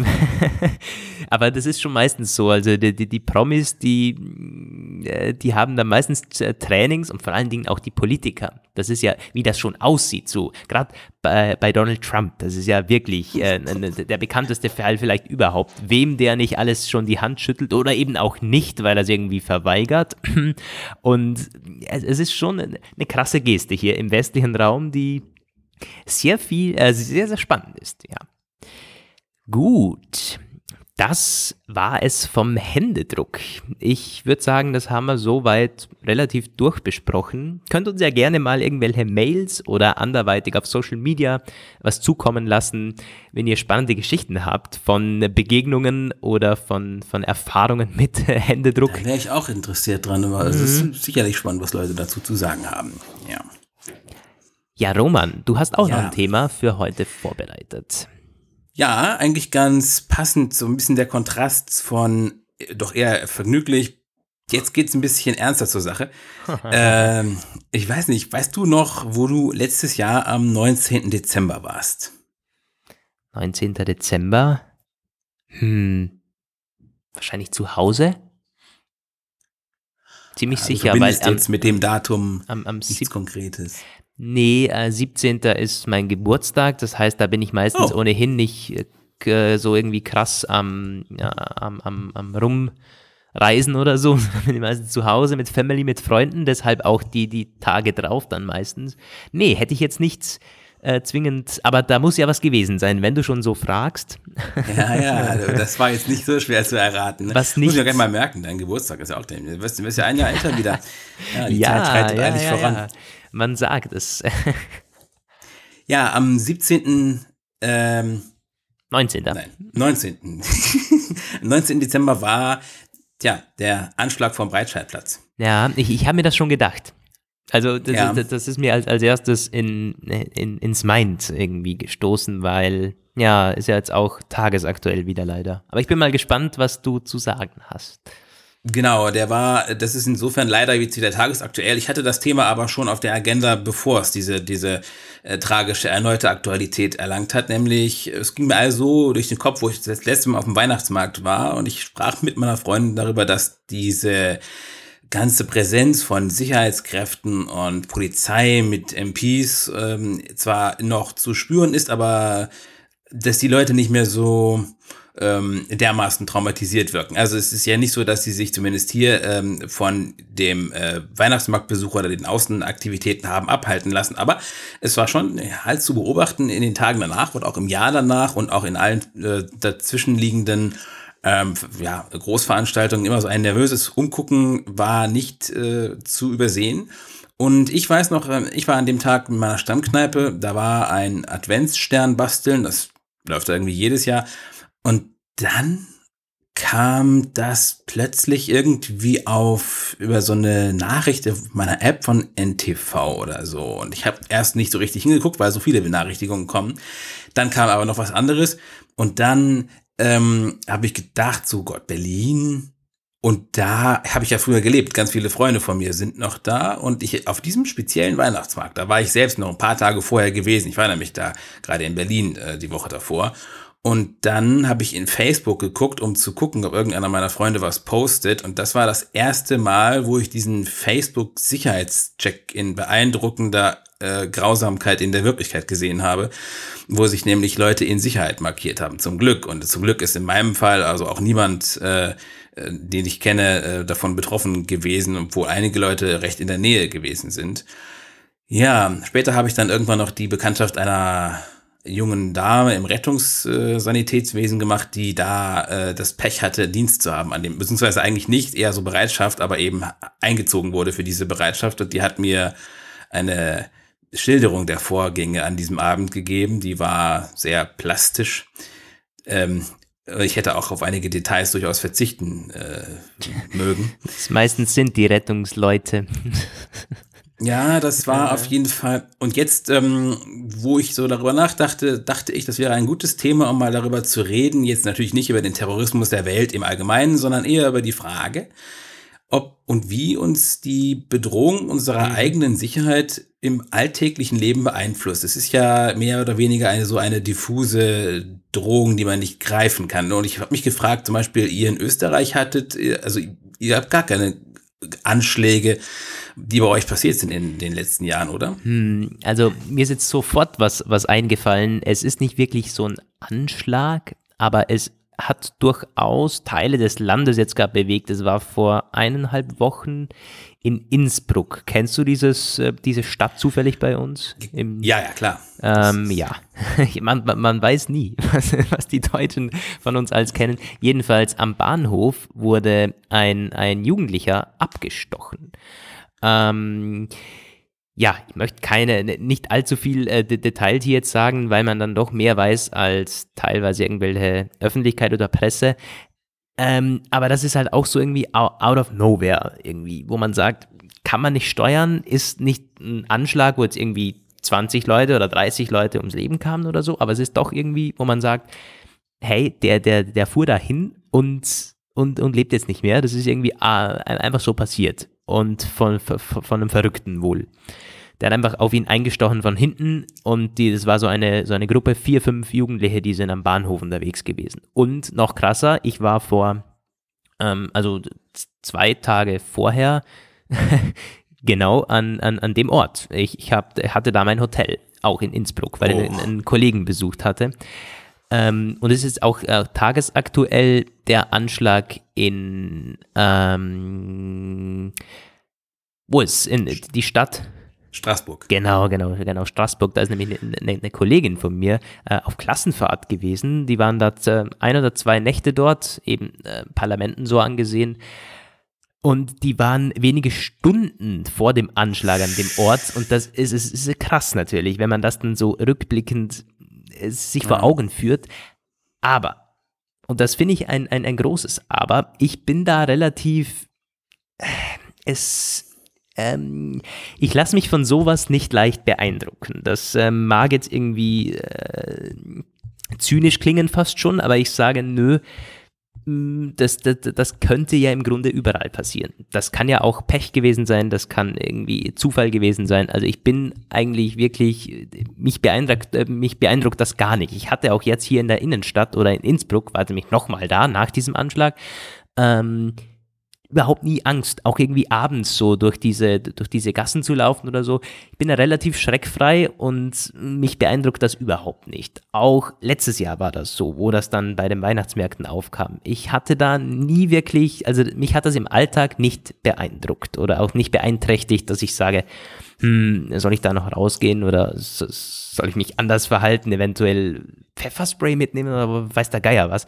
(laughs) aber das ist schon meistens so. Also die, die, die Promis, die, die haben dann meistens äh, Trainings und vor allen Dingen auch die Politiker. Das ist ja, wie das schon aussieht. So, gerade bei, bei Donald Trump, das ist ja wirklich äh, der bekannteste Fall vielleicht überhaupt. Wem der nicht alles schon die Hand schüttelt oder eben auch nicht, weil er es irgendwie verweigert. (clears throat) Und es ist schon eine krasse Geste hier im westlichen Raum, die sehr viel, äh, sehr, sehr spannend ist, ja. Gut, das war es vom Händedruck. Ich würde sagen, das haben wir soweit relativ durchbesprochen. Könnt uns ja gerne mal irgendwelche Mails oder anderweitig auf Social Media was zukommen lassen, wenn ihr spannende Geschichten habt von Begegnungen oder von, von Erfahrungen mit (laughs) Händedruck. Da wäre ich auch interessiert dran, weil mhm. es ist mhm. sicherlich spannend, was Leute dazu zu sagen haben. Ja. Ja, Roman, du hast auch ja. noch ein Thema für heute vorbereitet. Ja, eigentlich ganz passend, so ein bisschen der Kontrast von äh, doch eher vergnüglich. Jetzt geht's ein bisschen ernster zur Sache. (laughs) ähm, ich weiß nicht, weißt du noch, wo du letztes Jahr am 19. Dezember warst? 19. Dezember? Hm. Wahrscheinlich zu Hause? Ziemlich ja, sicher, weil. Am, jetzt mit dem Datum am, am nichts Konkretes. Nee, äh, 17. ist mein Geburtstag, das heißt, da bin ich meistens oh. ohnehin nicht äh, so irgendwie krass am, ja, am, am, am Rumreisen oder so. (laughs) bin ich meistens zu Hause mit Family, mit Freunden, deshalb auch die, die Tage drauf dann meistens. Nee, hätte ich jetzt nichts äh, zwingend, aber da muss ja was gewesen sein, wenn du schon so fragst. Ja, ja, also das war jetzt nicht so schwer zu erraten. Ne? Was nicht. Muss ich ja gleich mal merken, dein Geburtstag ist ja auch, du wirst, du wirst ja ein Jahr älter wieder. (laughs) Ja, die ja, Zeit schreitet ja, eigentlich ja, voran. Man sagt es. (laughs) ja, am 17. Ähm, 19. Nein, 19. 19. (laughs) Dezember war tja, der Anschlag vom Breitscheidplatz. Ja, ich, ich habe mir das schon gedacht. Also das, ja. ist, das ist mir als, als erstes in, in, ins Mind irgendwie gestoßen, weil ja, ist ja jetzt auch tagesaktuell wieder leider. Aber ich bin mal gespannt, was du zu sagen hast. Genau, der war, das ist insofern leider jetzt wieder tagesaktuell. Ich hatte das Thema aber schon auf der Agenda, bevor es diese, diese äh, tragische erneute Aktualität erlangt hat. Nämlich, es ging mir also durch den Kopf, wo ich das letzte Mal auf dem Weihnachtsmarkt war und ich sprach mit meiner Freundin darüber, dass diese ganze Präsenz von Sicherheitskräften und Polizei mit MPs ähm, zwar noch zu spüren ist, aber dass die Leute nicht mehr so ähm, dermaßen traumatisiert wirken. Also es ist ja nicht so, dass sie sich zumindest hier ähm, von dem äh, Weihnachtsmarktbesuch oder den Außenaktivitäten haben abhalten lassen. Aber es war schon halt zu beobachten in den Tagen danach und auch im Jahr danach und auch in allen äh, dazwischenliegenden ähm, ja, Großveranstaltungen immer so ein nervöses Umgucken war nicht äh, zu übersehen. Und ich weiß noch, äh, ich war an dem Tag in meiner Stammkneipe, da war ein Adventsstern basteln, das läuft irgendwie jedes Jahr. Und dann kam das plötzlich irgendwie auf über so eine Nachricht meiner App von NTV oder so. Und ich habe erst nicht so richtig hingeguckt, weil so viele Benachrichtigungen kommen. Dann kam aber noch was anderes. Und dann ähm, habe ich gedacht, so Gott, Berlin. Und da habe ich ja früher gelebt. Ganz viele Freunde von mir sind noch da. Und ich auf diesem speziellen Weihnachtsmarkt, da war ich selbst noch ein paar Tage vorher gewesen. Ich war nämlich da gerade in Berlin äh, die Woche davor. Und dann habe ich in Facebook geguckt, um zu gucken, ob irgendeiner meiner Freunde was postet. Und das war das erste Mal, wo ich diesen Facebook-Sicherheitscheck in beeindruckender äh, Grausamkeit in der Wirklichkeit gesehen habe, wo sich nämlich Leute in Sicherheit markiert haben. Zum Glück. Und zum Glück ist in meinem Fall also auch niemand, äh, äh den ich kenne, äh, davon betroffen gewesen, obwohl einige Leute recht in der Nähe gewesen sind. Ja, später habe ich dann irgendwann noch die Bekanntschaft einer jungen Dame im Rettungssanitätswesen gemacht, die da äh, das Pech hatte, Dienst zu haben an dem, beziehungsweise eigentlich nicht, eher so Bereitschaft, aber eben eingezogen wurde für diese Bereitschaft. Und die hat mir eine Schilderung der Vorgänge an diesem Abend gegeben, die war sehr plastisch. Ähm, ich hätte auch auf einige Details durchaus verzichten äh, mögen. (laughs) meistens sind die Rettungsleute. (laughs) Ja, das war auf jeden Fall. Und jetzt, ähm, wo ich so darüber nachdachte, dachte ich, das wäre ein gutes Thema, um mal darüber zu reden. Jetzt natürlich nicht über den Terrorismus der Welt im Allgemeinen, sondern eher über die Frage, ob und wie uns die Bedrohung unserer mhm. eigenen Sicherheit im alltäglichen Leben beeinflusst. Es ist ja mehr oder weniger eine so eine diffuse Drohung, die man nicht greifen kann. Und ich habe mich gefragt, zum Beispiel, ihr in Österreich hattet, also ihr habt gar keine Anschläge, die bei euch passiert sind in den letzten Jahren, oder? Hm, also mir ist jetzt sofort was, was eingefallen. Es ist nicht wirklich so ein Anschlag, aber es hat durchaus Teile des Landes jetzt gerade bewegt. Es war vor eineinhalb Wochen in Innsbruck. Kennst du dieses, äh, diese Stadt zufällig bei uns? Im, ja, ja, klar. Ähm, ja, (laughs) man, man, weiß nie, (laughs) was, was, die Deutschen von uns als kennen. Jedenfalls am Bahnhof wurde ein, ein Jugendlicher abgestochen. Ähm, ja, ich möchte keine, nicht allzu viel äh, Details hier jetzt sagen, weil man dann doch mehr weiß als teilweise irgendwelche Öffentlichkeit oder Presse. Ähm, aber das ist halt auch so irgendwie out of nowhere irgendwie, wo man sagt, kann man nicht steuern, ist nicht ein Anschlag, wo jetzt irgendwie 20 Leute oder 30 Leute ums Leben kamen oder so, aber es ist doch irgendwie, wo man sagt, hey, der, der, der fuhr dahin und, und, und lebt jetzt nicht mehr. Das ist irgendwie ah, einfach so passiert und von, von, von einem Verrückten wohl. Der hat einfach auf ihn eingestochen von hinten und die, das war so eine, so eine Gruppe, vier, fünf Jugendliche, die sind am Bahnhof unterwegs gewesen. Und noch krasser, ich war vor, ähm, also zwei Tage vorher, (laughs) genau an, an, an dem Ort. Ich, ich hab, hatte da mein Hotel, auch in Innsbruck, weil oh. ich einen, einen Kollegen besucht hatte. Ähm, und es ist auch äh, tagesaktuell der Anschlag in, ähm, wo ist in die Stadt? Straßburg. Genau, genau, genau, Straßburg. Da ist nämlich eine, eine, eine Kollegin von mir äh, auf Klassenfahrt gewesen. Die waren da äh, ein oder zwei Nächte dort, eben äh, Parlamenten so angesehen. Und die waren wenige Stunden vor dem Anschlag an dem Ort. Und das ist, ist, ist krass natürlich, wenn man das dann so rückblickend äh, sich vor Augen führt. Aber, und das finde ich ein, ein, ein großes Aber, ich bin da relativ, äh, es, ähm, ich lasse mich von sowas nicht leicht beeindrucken. Das ähm, mag jetzt irgendwie äh, zynisch klingen fast schon, aber ich sage, nö, das, das, das könnte ja im Grunde überall passieren. Das kann ja auch Pech gewesen sein, das kann irgendwie Zufall gewesen sein. Also ich bin eigentlich wirklich, mich beeindruckt, äh, mich beeindruckt das gar nicht. Ich hatte auch jetzt hier in der Innenstadt oder in Innsbruck, warte mich nochmal da, nach diesem Anschlag, ähm, überhaupt nie Angst, auch irgendwie abends so durch diese, durch diese Gassen zu laufen oder so. Ich bin da relativ schreckfrei und mich beeindruckt das überhaupt nicht. Auch letztes Jahr war das so, wo das dann bei den Weihnachtsmärkten aufkam. Ich hatte da nie wirklich, also mich hat das im Alltag nicht beeindruckt oder auch nicht beeinträchtigt, dass ich sage, hm, soll ich da noch rausgehen oder soll ich mich anders verhalten, eventuell Pfefferspray mitnehmen oder weiß der Geier was.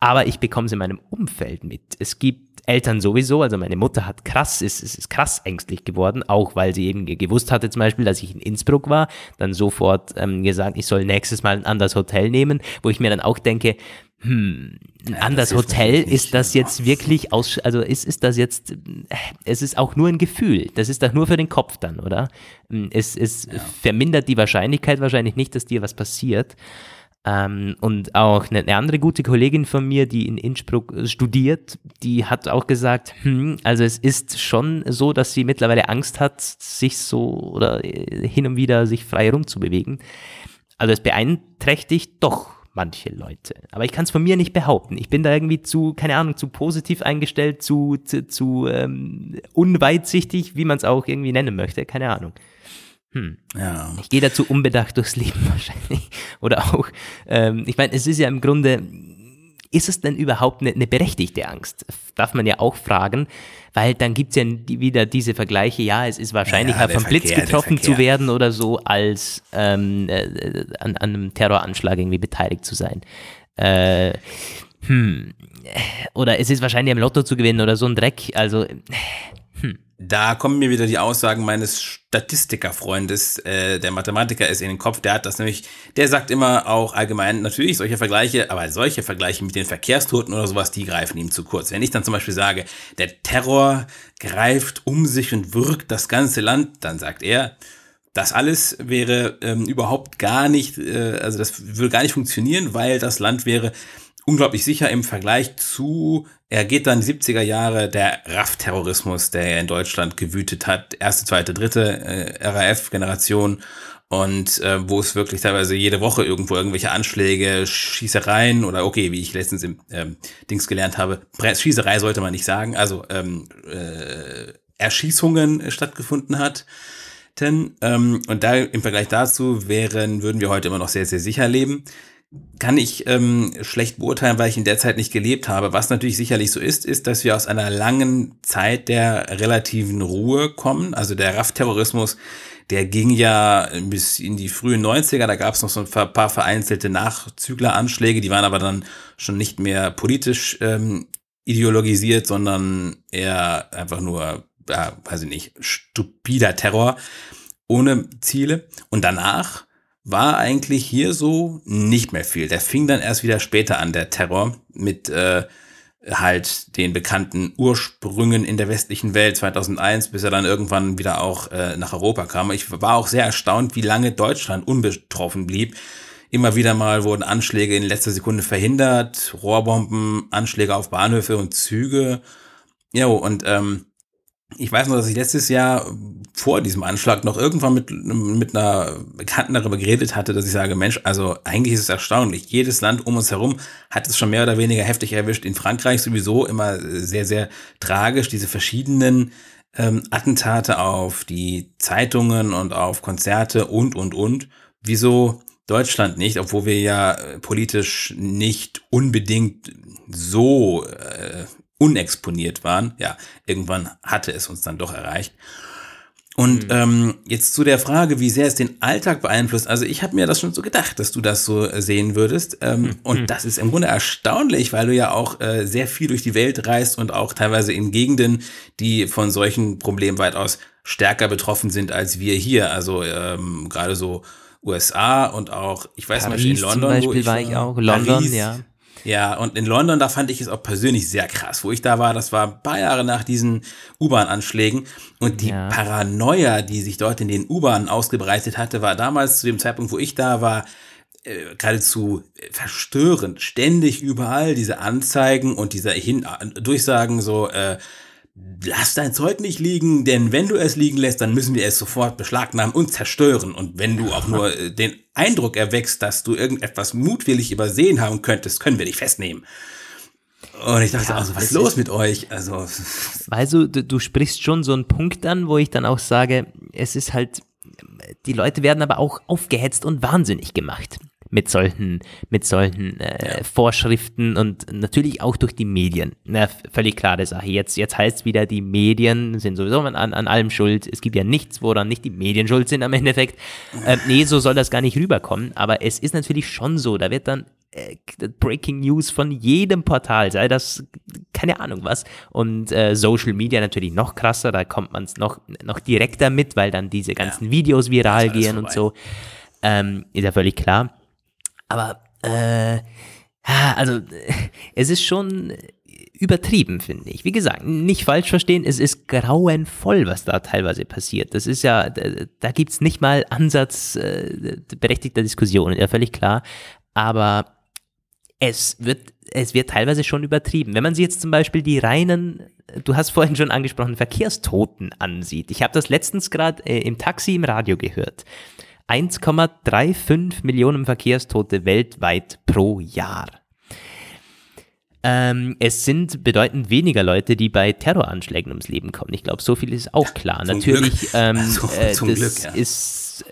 Aber ich bekomme es in meinem Umfeld mit. Es gibt Eltern sowieso, also meine Mutter hat krass, ist, ist, ist krass ängstlich geworden, auch weil sie eben gewusst hatte zum Beispiel, dass ich in Innsbruck war, dann sofort ähm, gesagt, ich soll nächstes Mal ein anderes Hotel nehmen, wo ich mir dann auch denke, hm, ein ja, anderes Hotel, ist das jetzt wirklich aus, also ist, ist das jetzt, es ist auch nur ein Gefühl, das ist doch nur für den Kopf dann, oder? Hm, es, es ja. vermindert die Wahrscheinlichkeit wahrscheinlich nicht, dass dir was passiert. Ähm, und auch eine, andere gute Kollegin von mir, die in Innsbruck studiert, die hat auch gesagt, hm, also es ist schon so, dass sie mittlerweile Angst hat, sich so oder äh, hin und wieder sich frei rumzubewegen. Also es beeinträchtigt doch manche Leute. Aber ich kann es von mir nicht behaupten. Ich bin da irgendwie zu, keine Ahnung, zu positiv eingestellt, zu, zu, zu ähm, unweitsichtig, wie man es auch irgendwie nennen möchte. Keine Ahnung. Hm. Ja. Ich gehe dazu unbedacht durchs Leben (laughs) wahrscheinlich. Oder auch, ähm, ich meine, es ist ja im Grunde, ist es denn überhaupt eine, eine, berechtigte Angst? Darf man ja auch fragen, weil dann gibt es ja wieder diese Vergleiche, ja, es ist wahrscheinlicher, ja, vom Verkehr, Blitz getroffen zu werden oder so, als ähm, äh, an, an, einem Terroranschlag irgendwie beteiligt zu sein. Äh, hm. Oder es ist wahrscheinlich am Lotto zu gewinnen oder so ein Dreck. Also, hm. Da kommen mir wieder die Aussagen meines Statistikerfreundes, äh, der Mathematiker ist in den Kopf, der hat das nämlich, der sagt immer auch allgemein, natürlich solche Vergleiche, aber solche Vergleiche mit den Verkehrstoten oder sowas, die greifen ihm zu kurz. Wenn ich dann zum Beispiel sage, der Terror greift um sich und wirkt das ganze Land, dann sagt er, das alles wäre ähm, überhaupt gar nicht, äh, also das würde gar nicht funktionieren, weil das Land wäre unglaublich sicher im Vergleich zu, er geht dann die 70er Jahre, der RAF-Terrorismus, der in Deutschland gewütet hat, erste, zweite, dritte äh, RAF-Generation und äh, wo es wirklich teilweise jede Woche irgendwo irgendwelche Anschläge, Schießereien oder okay, wie ich letztens im ähm, Dings gelernt habe, Schießerei sollte man nicht sagen, also ähm, äh, Erschießungen stattgefunden hat. Ähm, und da im Vergleich dazu wären, würden wir heute immer noch sehr, sehr sicher leben. Kann ich ähm, schlecht beurteilen, weil ich in der Zeit nicht gelebt habe. Was natürlich sicherlich so ist, ist, dass wir aus einer langen Zeit der relativen Ruhe kommen. Also der RAF-Terrorismus der ging ja bis in die frühen 90er, da gab es noch so ein paar vereinzelte Nachzügleranschläge, die waren aber dann schon nicht mehr politisch ähm, ideologisiert, sondern eher einfach nur, ja, weiß ich nicht, stupider Terror ohne Ziele. Und danach war eigentlich hier so nicht mehr viel. Der fing dann erst wieder später an, der Terror, mit äh, halt den bekannten Ursprüngen in der westlichen Welt 2001, bis er dann irgendwann wieder auch äh, nach Europa kam. Ich war auch sehr erstaunt, wie lange Deutschland unbetroffen blieb. Immer wieder mal wurden Anschläge in letzter Sekunde verhindert, Rohrbomben, Anschläge auf Bahnhöfe und Züge. Ja, und ähm, ich weiß noch, dass ich letztes Jahr vor diesem Anschlag noch irgendwann mit, mit einer Bekannten darüber geredet hatte, dass ich sage, Mensch, also eigentlich ist es erstaunlich. Jedes Land um uns herum hat es schon mehr oder weniger heftig erwischt. In Frankreich sowieso immer sehr, sehr tragisch, diese verschiedenen ähm, Attentate auf die Zeitungen und auf Konzerte und, und, und. Wieso Deutschland nicht, obwohl wir ja äh, politisch nicht unbedingt so äh, unexponiert waren. Ja, irgendwann hatte es uns dann doch erreicht. Und mhm. ähm, jetzt zu der Frage, wie sehr es den Alltag beeinflusst. Also ich habe mir das schon so gedacht, dass du das so äh, sehen würdest. Ähm, mhm. (laughs) Und das ist im Grunde erstaunlich, weil du ja auch äh, sehr viel durch die Welt reist und auch teilweise in Gegenden, die von solchen Problemen weitaus stärker betroffen sind als wir hier. Also ähm, gerade so USA und auch, ich weiß Paris nicht, in London. Zum Beispiel ich war ich auch. London, Paris, ja. Ja, und in London, da fand ich es auch persönlich sehr krass. Wo ich da war, das war ein paar Jahre nach diesen U-Bahn-Anschlägen. Und die ja. Paranoia, die sich dort in den U-Bahnen ausgebreitet hatte, war damals zu dem Zeitpunkt, wo ich da war, äh, geradezu verstörend. Ständig überall diese Anzeigen und diese Hin Durchsagen so, äh, lass dein Zeug nicht liegen, denn wenn du es liegen lässt, dann müssen wir es sofort beschlagnahmen und zerstören. Und wenn du auch nur äh, den Eindruck erwächst, dass du irgendetwas mutwillig übersehen haben könntest, können wir dich festnehmen. Und ich dachte, ja, also, was ist los mit euch? Also, (laughs) weißt du, du, du sprichst schon so einen Punkt an, wo ich dann auch sage, es ist halt, die Leute werden aber auch aufgehetzt und wahnsinnig gemacht mit solchen, mit solchen äh, ja. Vorschriften und natürlich auch durch die Medien. Na, völlig klare Sache. Jetzt, jetzt heißt es wieder, die Medien sind sowieso an, an allem schuld. Es gibt ja nichts, woran nicht die Medien schuld sind am Endeffekt. Äh, nee, so soll das gar nicht rüberkommen. Aber es ist natürlich schon so, da wird dann äh, Breaking News von jedem Portal, sei das keine Ahnung was. Und äh, Social Media natürlich noch krasser, da kommt man es noch, noch direkter mit, weil dann diese ganzen ja. Videos viral gehen vorbei. und so. Ähm, ist ja völlig klar. Aber, äh, also, es ist schon übertrieben, finde ich. Wie gesagt, nicht falsch verstehen, es ist grauenvoll, was da teilweise passiert. Das ist ja, da, da gibt es nicht mal Ansatz äh, berechtigter Diskussionen, ja, völlig klar. Aber es wird, es wird teilweise schon übertrieben. Wenn man sich jetzt zum Beispiel die reinen, du hast vorhin schon angesprochen, Verkehrstoten ansieht. Ich habe das letztens gerade äh, im Taxi im Radio gehört. 1,35 Millionen Verkehrstote weltweit pro Jahr. Ähm, es sind bedeutend weniger Leute, die bei Terroranschlägen ums Leben kommen. Ich glaube, so viel ist auch klar. Zum Natürlich, ähm, (laughs) also, äh, das Glück, ja. ist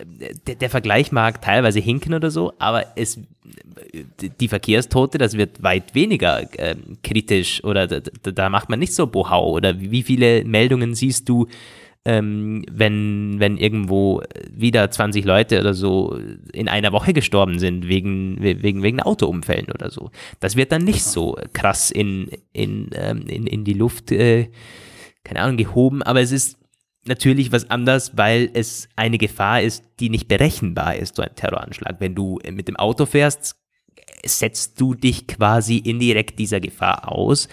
der, der, Vergleich mag teilweise hinken oder so, aber es die Verkehrstote, das wird weit weniger äh, kritisch oder da, da, macht man nicht so Bohau oder wie viele Meldungen siehst du ähm, wenn, wenn irgendwo wieder 20 Leute oder so in einer Woche gestorben sind wegen, wegen, wegen Autounfällen oder so. Das wird dann nicht so krass in, in, ähm, in, in die Luft, äh, keine Ahnung, gehoben, aber es ist natürlich was anderes, weil es eine Gefahr ist, die nicht berechenbar ist, so ein Terroranschlag. Wenn du mit dem Auto fährst, setzt du dich quasi indirekt dieser Gefahr aus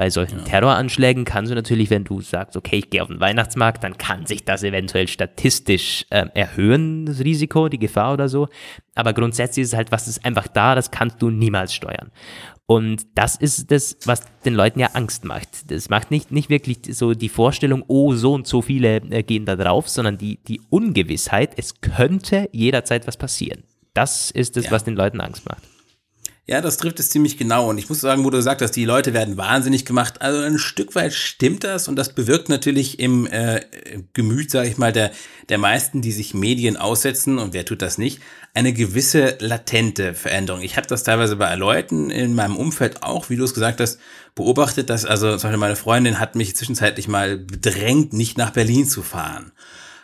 Bei solchen ja. Terroranschlägen kannst du natürlich, wenn du sagst, okay, ich gehe auf den Weihnachtsmarkt, dann kann sich das eventuell statistisch äh, erhöhen, das Risiko, die Gefahr oder so. Aber grundsätzlich ist es halt, was ist einfach da, das kannst du niemals steuern. Und das ist das, was den Leuten ja Angst macht. Das macht nicht, nicht wirklich so die Vorstellung, oh, so und so viele äh, gehen da drauf, sondern die, die Ungewissheit, es könnte jederzeit was passieren. Das ist es, ja. was den Leuten Angst macht. Ja, das trifft es ziemlich genau. Und ich muss sagen, wo du gesagt hast, die Leute werden wahnsinnig gemacht. Also ein Stück weit stimmt das und das bewirkt natürlich im äh, Gemüt, sage ich mal, der, der meisten, die sich Medien aussetzen, und wer tut das nicht, eine gewisse latente Veränderung. Ich habe das teilweise bei Leuten in meinem Umfeld auch, wie du es gesagt hast, beobachtet, dass also zum Beispiel meine Freundin hat mich zwischenzeitlich mal bedrängt, nicht nach Berlin zu fahren.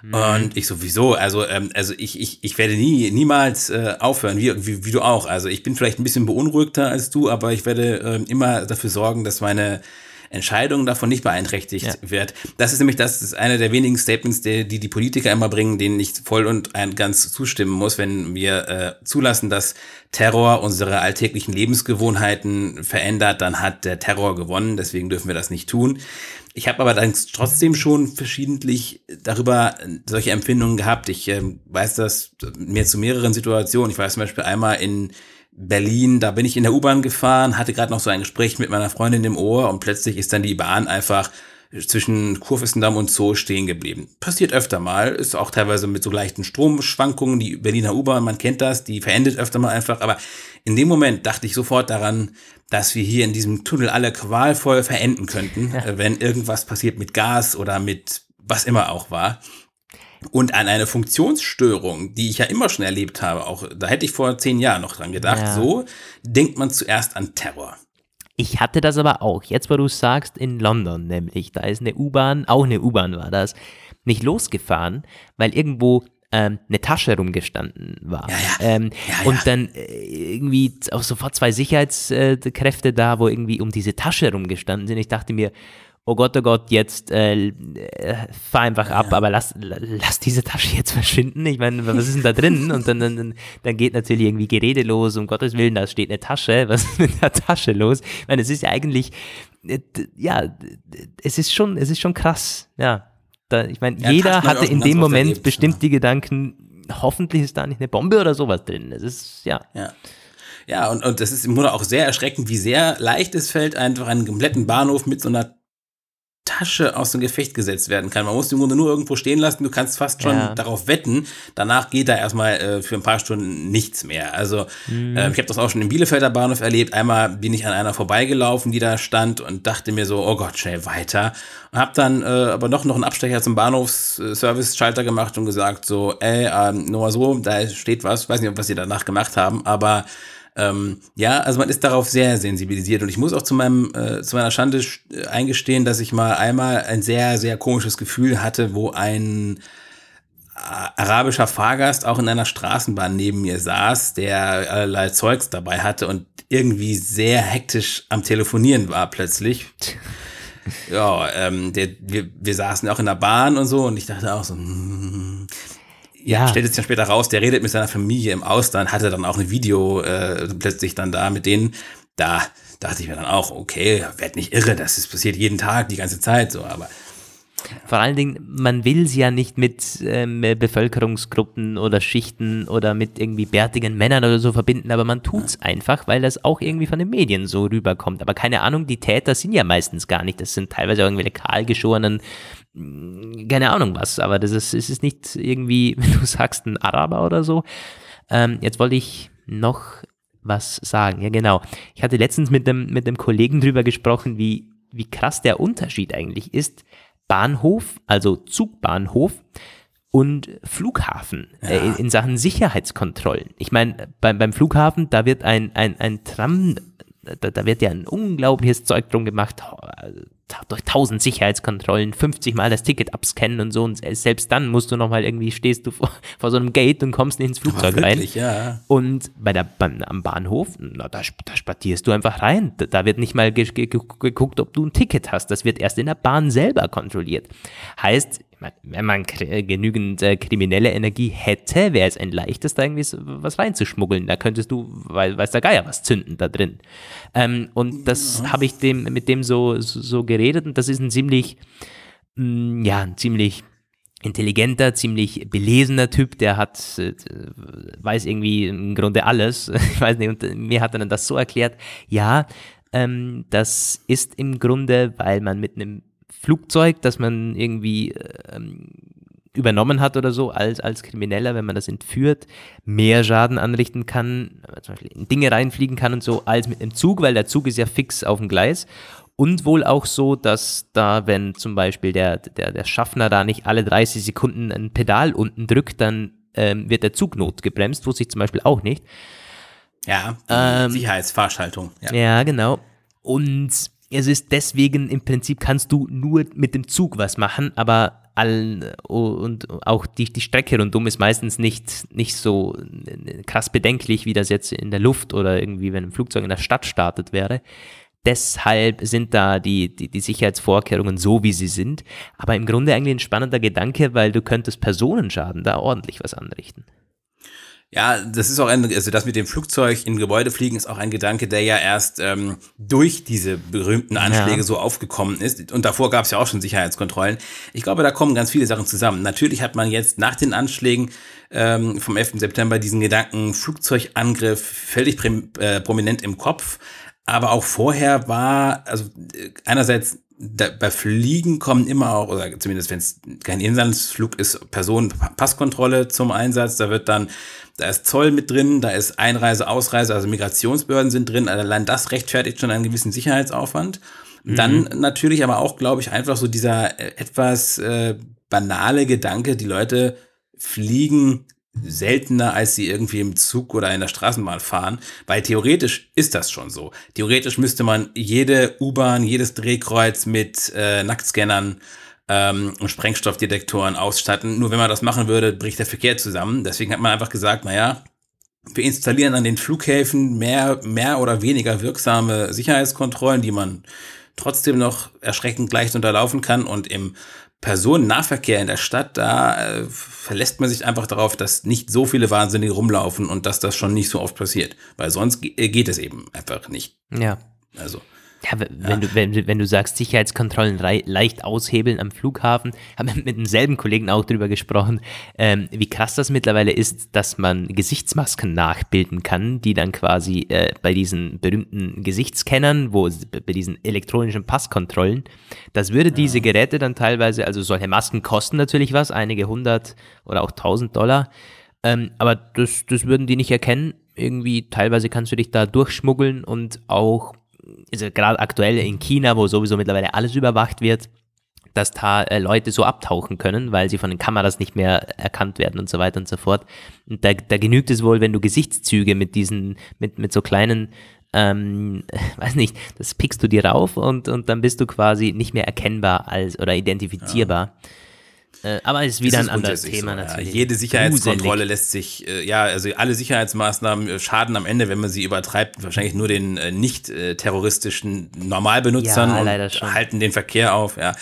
Mhm. Und ich sowieso, also, ähm, also ich, ich, ich werde nie, niemals äh, aufhören, wie, wie, wie du auch. Also ich bin vielleicht ein bisschen beunruhigter als du, aber ich werde äh, immer dafür sorgen, dass meine Entscheidung davon nicht beeinträchtigt ja. wird. Das ist nämlich das, das ist einer der wenigen Statements, die, die die Politiker immer bringen, denen ich voll und ganz zustimmen muss, wenn wir äh, zulassen, dass Terror unsere alltäglichen Lebensgewohnheiten verändert, dann hat der Terror gewonnen, deswegen dürfen wir das nicht tun. Ich habe aber dann trotzdem schon verschiedentlich darüber solche Empfindungen gehabt. Ich äh, weiß das mir zu mehreren Situationen. Ich war zum Beispiel einmal in Berlin, da bin ich in der U-Bahn gefahren, hatte gerade noch so ein Gespräch mit meiner Freundin im Ohr und plötzlich ist dann die Bahn einfach zwischen Kurfürstendamm und Zoo stehen geblieben. Passiert öfter mal, ist auch teilweise mit so leichten Stromschwankungen. Die Berliner U-Bahn, man kennt das, die verendet öfter mal einfach. Aber in dem Moment dachte ich sofort daran, dass wir hier in diesem Tunnel alle qualvoll verenden könnten, ja. Wenn irgendwas passiert mit Gas oder mit was immer auch war. Und an eine Funktionsstörung, die ich ja immer schon erlebt habe, auch da hätte ich vor zehn Jahren noch dran gedacht, ja. so denkt man zuerst an Terror. Ich hatte das aber auch, jetzt wo du sagst, in London nämlich, da ist eine U-Bahn, auch eine U-Bahn war das, nicht losgefahren, weil irgendwo ähm, eine Tasche rumgestanden war. Ja, ja. Ähm, ja, und dann äh, irgendwie auch sofort zwei Sicherheitskräfte da, wo irgendwie um diese Tasche rumgestanden sind. Ich dachte mir, oh Gott, oh Gott, jetzt äh, fahr einfach ab, aber lass, lass diese Tasche jetzt verschwinden. Ich meine, was ist denn da drin? Und dann, dann, dann geht natürlich irgendwie Gerede los, um Gottes Willen, da steht eine Tasche, was ist mit der Tasche los? Ich meine, es ist ja eigentlich, äh, ja, es ist schon, es ist schon krass, ja. Da, ich meine, ja, jeder hatte in dem Moment erlebt, bestimmt ja. die Gedanken, hoffentlich ist da nicht eine Bombe oder sowas drin. Es ist, ja. ja. Ja, und, und das ist im Grunde auch sehr erschreckend, wie sehr leicht es fällt, einfach einen kompletten Bahnhof mit so einer Tasche aus dem Gefecht gesetzt werden kann. Man muss die im Grunde nur irgendwo stehen lassen. Du kannst fast schon ja. darauf wetten. Danach geht da erstmal äh, für ein paar Stunden nichts mehr. Also mhm. äh, ich habe das auch schon im Bielefelder Bahnhof erlebt. Einmal bin ich an einer vorbeigelaufen, die da stand und dachte mir so, oh Gott, schnell weiter. Und habe dann äh, aber doch noch einen Abstecher zum Bahnhofsservice-Schalter gemacht und gesagt so, ey, ähm, nur mal so, da steht was. Weiß nicht, was sie danach gemacht haben, aber ähm, ja, also man ist darauf sehr sensibilisiert und ich muss auch zu meinem äh, zu meiner Schande äh, eingestehen, dass ich mal einmal ein sehr sehr komisches Gefühl hatte, wo ein äh, arabischer Fahrgast auch in einer Straßenbahn neben mir saß, der allerlei Zeugs dabei hatte und irgendwie sehr hektisch am Telefonieren war plötzlich. (laughs) Ja, ähm, der, wir, wir saßen auch in der Bahn und so und ich dachte auch so, mm, ja. stellt sich dann später raus, der redet mit seiner Familie im Ausland, hatte dann auch ein Video äh, plötzlich dann da mit denen. Da dachte ich mir dann auch, okay, werd nicht irre, das ist passiert jeden Tag, die ganze Zeit so, aber vor allen Dingen, man will sie ja nicht mit ähm, Bevölkerungsgruppen oder Schichten oder mit irgendwie bärtigen Männern oder so verbinden, aber man tut es einfach, weil das auch irgendwie von den Medien so rüberkommt. Aber keine Ahnung, die Täter sind ja meistens gar nicht. Das sind teilweise irgendwelche kahlgeschorenen keine Ahnung was, aber das ist, es ist nicht irgendwie, (laughs) wenn du sagst, ein Araber oder so. Ähm, jetzt wollte ich noch was sagen. Ja, genau. Ich hatte letztens mit dem, mit dem Kollegen drüber gesprochen, wie, wie krass der Unterschied eigentlich ist. Bahnhof, also Zugbahnhof und Flughafen ja. äh, in, in, Sachen Sicherheitskontrollen. Ich meine, beim, beim Flughafen, da wird ein, ein, ein Tram, da, da wird ja ein unglaubliches Zeug drum gemacht, durch tausend Sicherheitskontrollen 50 Mal das Ticket abscannen und so und selbst dann musst du nochmal irgendwie, stehst du vor, (laughs) vor, so einem Gate und kommst nicht ins Flugzeug wirklich, rein. Ja. Und bei der, beim, am Bahnhof, na, da, da spatierst du einfach rein. Da wird nicht mal geguckt, ob du ein Ticket hast. Das wird erst in der Bahn selber kontrolliert. Heißt, wenn man genügend äh, kriminelle Energie hätte, wäre es ein leichtes, da irgendwie was reinzuschmuggeln. Da könntest du, weil weiß der Geier, was zünden da drin. Ähm, und das ja. habe ich dem, mit dem so, so geredet und das ist ein ziemlich, mh, mm, ja, ein ziemlich intelligenter, ziemlich belesener Typ, der hat, äh, weiß irgendwie im Grunde alles. (laughs) Ich weiß nicht, und mir hat er dann das so erklärt, ja, ähm, das ist im Grunde, weil man mit einem Flugzeug, das man irgendwie ähm, übernommen hat oder so als, als Krimineller, wenn man das entführt, mehr Schaden anrichten kann, zum Beispiel in Dinge reinfliegen kann und so, als mit einem Zug, weil der Zug ist ja fix auf dem Gleis. Und wohl auch so, dass da, wenn zum Beispiel der, der, der Schaffner da nicht alle 30 Sekunden ein Pedal unten drückt, dann ähm, wird der Zug notgebremst, wusste ich zum Beispiel auch nicht. Ja, ähm, Sicherheitsfahrschaltung. Ja. ja, genau. Und es ist deswegen im Prinzip kannst du nur mit dem Zug was machen, aber all, und auch die, die Strecke rundum ist meistens nicht, nicht so krass bedenklich, wie das jetzt in der Luft oder irgendwie, wenn ein Flugzeug in der Stadt startet wäre. Deshalb sind da die, die, die Sicherheitsvorkehrungen so, wie sie sind. Aber im Grunde eigentlich ein spannender Gedanke, weil du könntest Personenschaden da ordentlich was anrichten. Ja, das ist auch ein, also das mit dem Flugzeug in Gebäude fliegen ist auch ein Gedanke, der ja erst ähm, durch diese berühmten Anschläge ja. so aufgekommen ist. Und davor gab es ja auch schon Sicherheitskontrollen. Ich glaube, da kommen ganz viele Sachen zusammen. Natürlich hat man jetzt nach den Anschlägen ähm, vom 11. September diesen Gedanken Flugzeugangriff völlig äh, prominent im Kopf. Aber auch vorher war, also äh, einerseits da, bei Fliegen kommen immer auch, oder zumindest wenn es kein Inlandsflug ist, Personenpasskontrolle zum Einsatz. Da wird dann, da ist Zoll mit drin, da ist Einreise, Ausreise, also Migrationsbehörden sind drin. Also allein das rechtfertigt schon einen gewissen Sicherheitsaufwand. Mhm. Dann natürlich aber auch, glaube ich, einfach so dieser äh, etwas äh, banale Gedanke, die Leute fliegen seltener, als sie irgendwie im Zug oder in der Straßenbahn fahren, weil theoretisch ist das schon so. Theoretisch müsste man jede U-Bahn, jedes Drehkreuz mit äh, Nacktscannern ähm, und Sprengstoffdetektoren ausstatten. Nur wenn man das machen würde, bricht der Verkehr zusammen. Deswegen hat man einfach gesagt, naja, wir installieren an den Flughäfen mehr, mehr oder weniger wirksame Sicherheitskontrollen, die man trotzdem noch erschreckend leicht unterlaufen kann und im Personennahverkehr in der Stadt, da äh, verlässt man sich einfach darauf, dass nicht so viele Wahnsinnige rumlaufen und dass das schon nicht so oft passiert. Weil sonst äh, geht es eben einfach nicht. Ja. Also. Ja, wenn, ja. Du, wenn, wenn du sagst, Sicherheitskontrollen leicht aushebeln am Flughafen, (laughs) haben wir mit demselben Kollegen auch darüber gesprochen, ähm, wie krass das mittlerweile ist, dass man Gesichtsmasken nachbilden kann, die dann quasi äh, bei diesen berühmten Gesichtsscannern, wo bei diesen elektronischen Passkontrollen, das würde ja. diese Geräte dann teilweise, also solche Masken kosten natürlich was, einige hundert oder auch tausend Dollar, ähm, aber das, das würden die nicht erkennen. Irgendwie teilweise kannst du dich da durchschmuggeln und auch also gerade aktuell in China, wo sowieso mittlerweile alles überwacht wird, dass da äh, Leute so abtauchen können, weil sie von den Kameras nicht mehr erkannt werden und so weiter und so fort. Und da, da genügt es wohl, wenn du Gesichtszüge mit diesen, mit, mit so kleinen ähm, (laughs) weiß nicht, das pickst du dir rauf und, und dann bist du quasi nicht mehr erkennbar als oder identifizierbar. Ja. Äh, aber es ist wieder ist ein anderes Thema so, natürlich. Ja. Jede Sicherheitskontrolle Gruselig. lässt sich, äh, ja, also alle Sicherheitsmaßnahmen äh, schaden am Ende, wenn man sie übertreibt, wahrscheinlich nur den äh, nicht äh, terroristischen Normalbenutzern ja, und halten den Verkehr auf. Ja,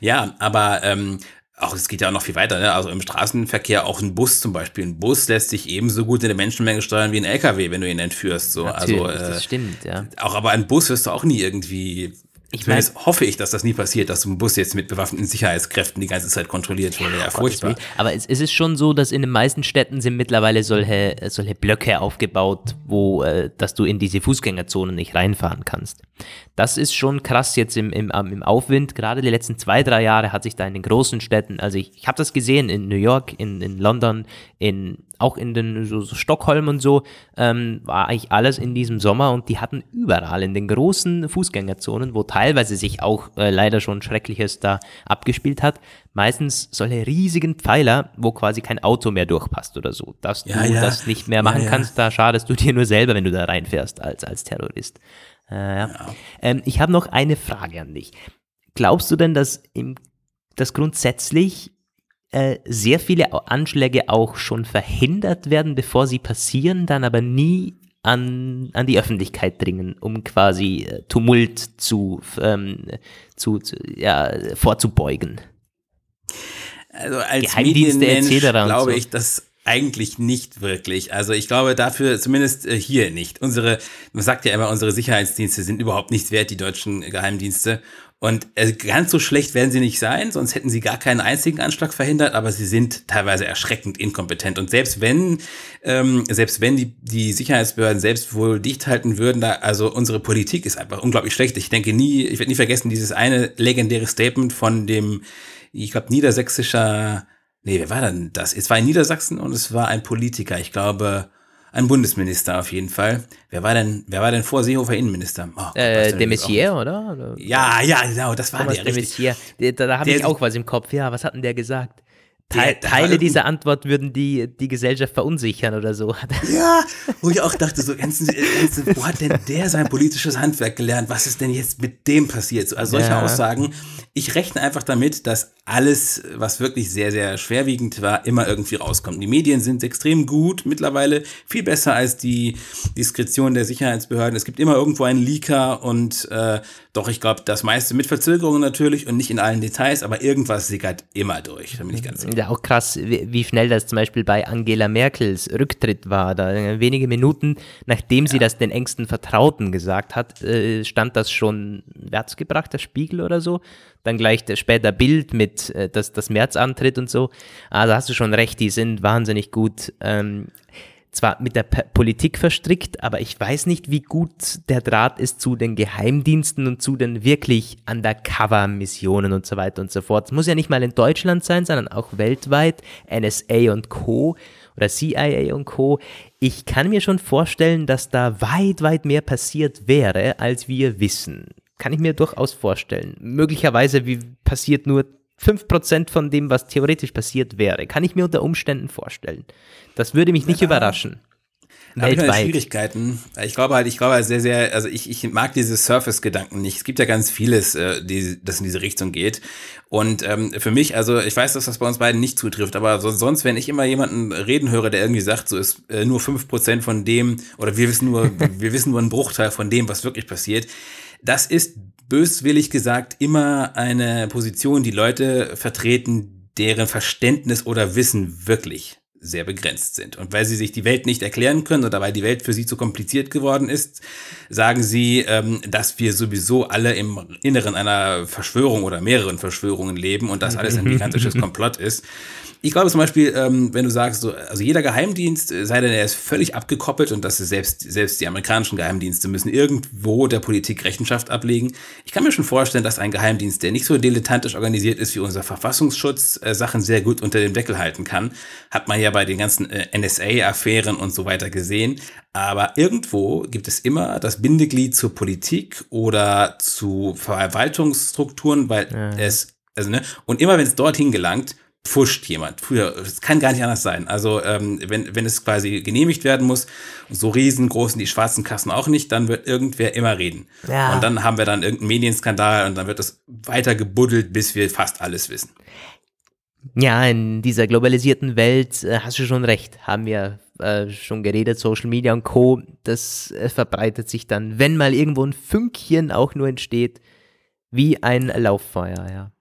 ja aber ähm, auch es geht ja auch noch viel weiter, ne? Also im Straßenverkehr auch ein Bus zum Beispiel. Ein Bus lässt sich ebenso gut in der Menschenmenge steuern wie ein LKW, wenn du ihn entführst. So. Natürlich, also, äh, das stimmt, ja. Auch aber ein Bus wirst du auch nie irgendwie ich meine, hoffe ich, dass das nie passiert, dass ein Bus jetzt mit bewaffneten Sicherheitskräften die ganze Zeit kontrolliert wird. Ja, ja furchtbar. Aber es, es, ist schon so, dass in den meisten Städten sind mittlerweile solche, solche Blöcke aufgebaut, wo, äh, dass du in diese Fußgängerzonen nicht reinfahren kannst. Das ist schon krass jetzt im, im, im Aufwind. Gerade die letzten zwei, drei Jahre hat sich da in den großen Städten, also ich, ich habe das gesehen in New York, in, in London, in auch in den so, so Stockholm und so, ähm, war eigentlich alles in diesem Sommer und die hatten überall in den großen Fußgängerzonen, wo teilweise sich auch äh, leider schon Schreckliches da abgespielt hat, meistens solche riesigen Pfeiler, wo quasi kein Auto mehr durchpasst oder so. Dass ja, du ja. das nicht mehr machen ja, kannst, da schadest du dir nur selber, wenn du da reinfährst als, als Terrorist. Äh, ähm, ich habe noch eine Frage an dich. glaubst du denn, dass, im, dass grundsätzlich äh, sehr viele Anschläge auch schon verhindert werden, bevor sie passieren, dann aber nie an, an die Öffentlichkeit dringen, um quasi äh, Tumult zu, ähm, zu, zu, ja, vorzubeugen. Also als Geheimdienste etc. glaube so. ich, dass eigentlich nicht wirklich. Also ich glaube dafür zumindest äh, hier nicht. Unsere, man sagt ja immer, unsere Sicherheitsdienste sind überhaupt nichts wert, die deutschen Geheimdienste. Und äh, ganz so schlecht werden sie nicht sein, sonst hätten sie gar keinen einzigen Anschlag verhindert, aber sie sind teilweise erschreckend inkompetent. Und selbst wenn, ähm, selbst wenn die, die Sicherheitsbehörden selbst wohl dicht halten würden, da, also unsere Politik ist einfach unglaublich schlecht. Ich denke nie, ich werde nie vergessen, dieses eine legendäre Statement von dem, ich glaube, niedersächsischer, nee, wer war denn das? Es war in Niedersachsen und es war ein Politiker, ich glaube, ein Bundesminister auf jeden Fall. Wer war denn, wer war denn vor Seehofer Innenminister? Oh, äh, de Maizière, oder? oder? Ja, ja, genau, das war Thomas der. De Maizière. Da, da habe ich auch was im Kopf. Ja, was hat denn der gesagt? Te Teile dieser Antwort würden die, die Gesellschaft verunsichern oder so. (laughs) Ja, wo ich auch dachte, so, ernst, ernst, wo hat denn der sein politisches Handwerk gelernt? Was ist denn jetzt mit dem passiert? Also solche ja. Aussagen. Ich rechne einfach damit, dass alles, was wirklich sehr, sehr schwerwiegend war, immer irgendwie rauskommt. Die Medien sind extrem gut, mittlerweile viel besser als die Diskretion der Sicherheitsbehörden. Es gibt immer irgendwo einen Leaker und äh, doch, ich glaube, das meiste mit Verzögerungen natürlich und nicht in allen Details, aber irgendwas sickert immer durch, da bin ich ganz sicher. Ja, auch krass, wie, schnell das zum Beispiel bei Angela Merkels Rücktritt war. Da äh, wenige Minuten, nachdem sie ja. das den engsten Vertrauten gesagt hat, äh, stand das schon, wer hat's gebracht, das Spiegel oder so? Dann gleich der, später Bild mit, äh, das, das März antritt und so. Also hast du schon recht, die sind wahnsinnig gut. Ähm, zwar mit der P Politik verstrickt, aber ich weiß nicht, wie gut der Draht ist zu den Geheimdiensten und zu den wirklich Undercover-Missionen und so weiter und so fort. Es muss ja nicht mal in Deutschland sein, sondern auch weltweit, NSA und Co. oder CIA und Co. Ich kann mir schon vorstellen, dass da weit, weit mehr passiert wäre, als wir wissen. Kann ich mir durchaus vorstellen. Möglicherweise wie passiert nur 5% von dem, was theoretisch passiert wäre. Kann ich mir unter Umständen vorstellen. Das würde mich nicht ja. überraschen. Da habe ich meine Schwierigkeiten. Ich glaube halt, ich glaube halt sehr, sehr, also ich, ich mag diese Surface-Gedanken nicht. Es gibt ja ganz vieles, äh, die, das in diese Richtung geht. Und ähm, für mich, also ich weiß, dass das bei uns beiden nicht zutrifft, aber so, sonst, wenn ich immer jemanden reden höre, der irgendwie sagt, so ist äh, nur fünf Prozent von dem, oder wir wissen nur, (laughs) wir wissen nur einen Bruchteil von dem, was wirklich passiert, das ist böswillig gesagt immer eine Position, die Leute vertreten, deren Verständnis oder Wissen wirklich sehr begrenzt sind. Und weil sie sich die Welt nicht erklären können oder weil die Welt für sie zu kompliziert geworden ist, sagen sie, ähm, dass wir sowieso alle im Inneren einer Verschwörung oder mehreren Verschwörungen leben und das alles ein (laughs) gigantisches Komplott ist. Ich glaube zum Beispiel, ähm, wenn du sagst, so, also jeder Geheimdienst, äh, sei denn er ist völlig abgekoppelt und dass selbst, selbst die amerikanischen Geheimdienste müssen irgendwo der Politik Rechenschaft ablegen. Ich kann mir schon vorstellen, dass ein Geheimdienst, der nicht so dilettantisch organisiert ist wie unser Verfassungsschutz, äh, Sachen sehr gut unter dem Deckel halten kann. Hat man ja bei den ganzen äh, NSA-Affären und so weiter gesehen. Aber irgendwo gibt es immer das Bindeglied zur Politik oder zu Verwaltungsstrukturen, weil ja. es, also, ne, und immer wenn es dorthin gelangt, pfuscht jemand. Früher, es kann gar nicht anders sein. Also ähm, wenn, wenn es quasi genehmigt werden muss, so riesengroß sind die schwarzen Kassen auch nicht, dann wird irgendwer immer reden. Ja. Und dann haben wir dann irgendeinen Medienskandal und dann wird es weiter gebuddelt, bis wir fast alles wissen. Ja, in dieser globalisierten Welt äh, hast du schon recht, haben wir äh, schon geredet, Social Media und Co. Das äh, verbreitet sich dann, wenn mal irgendwo ein Fünkchen auch nur entsteht, wie ein Lauffeuer, ja.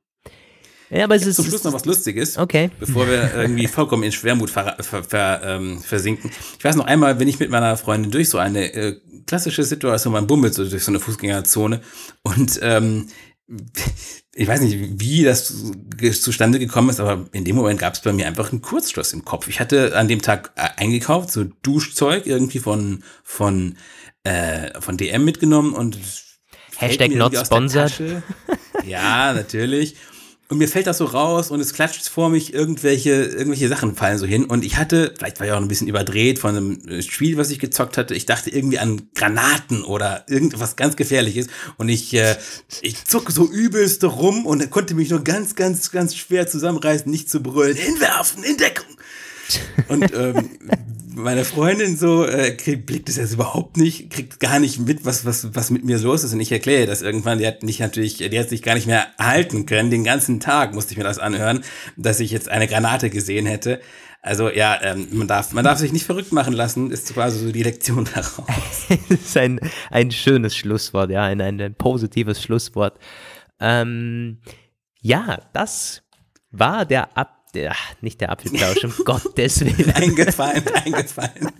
Ja, aber es ist. Zum Schluss noch was Lustiges. Okay. Bevor wir irgendwie vollkommen in Schwermut ver, ver, ver, ähm, versinken. Ich weiß noch einmal, wenn ich mit meiner Freundin durch so eine äh, klassische Situation, man bummelt so durch so eine Fußgängerzone und ähm, ich weiß nicht, wie das zustande gekommen ist, aber in dem Moment gab es bei mir einfach einen Kurzschluss im Kopf. Ich hatte an dem Tag äh, eingekauft, so Duschzeug irgendwie von, von, äh, von DM mitgenommen und Hashtag not sponsored. Ja, natürlich. Und mir fällt das so raus und es klatscht vor mich, irgendwelche, irgendwelche Sachen fallen so hin. Und ich hatte, vielleicht war ich auch ein bisschen überdreht von einem Spiel, was ich gezockt hatte. Ich dachte irgendwie an Granaten oder irgendwas ganz Gefährliches. Und ich, äh, ich zuck so übelst rum und konnte mich nur ganz, ganz, ganz schwer zusammenreißen, nicht zu brüllen. Hinwerfen, in Deckung. Und ähm, meine Freundin so äh, kriegt, blickt es jetzt überhaupt nicht, kriegt gar nicht mit, was, was, was mit mir los ist. Und ich erkläre das irgendwann. Die hat mich natürlich, die hat sich gar nicht mehr halten können. Den ganzen Tag musste ich mir das anhören, dass ich jetzt eine Granate gesehen hätte. Also ja, ähm, man, darf, man darf sich nicht verrückt machen lassen, ist quasi so die Lektion (laughs) daraus. (laughs) das ist ein, ein schönes Schlusswort, ja, ein, ein, ein positives Schlusswort. Ähm, ja, das war der Ab der, nicht der Apfelplausch, um (laughs) Gottes Willen. Eingefallen, eingefallen.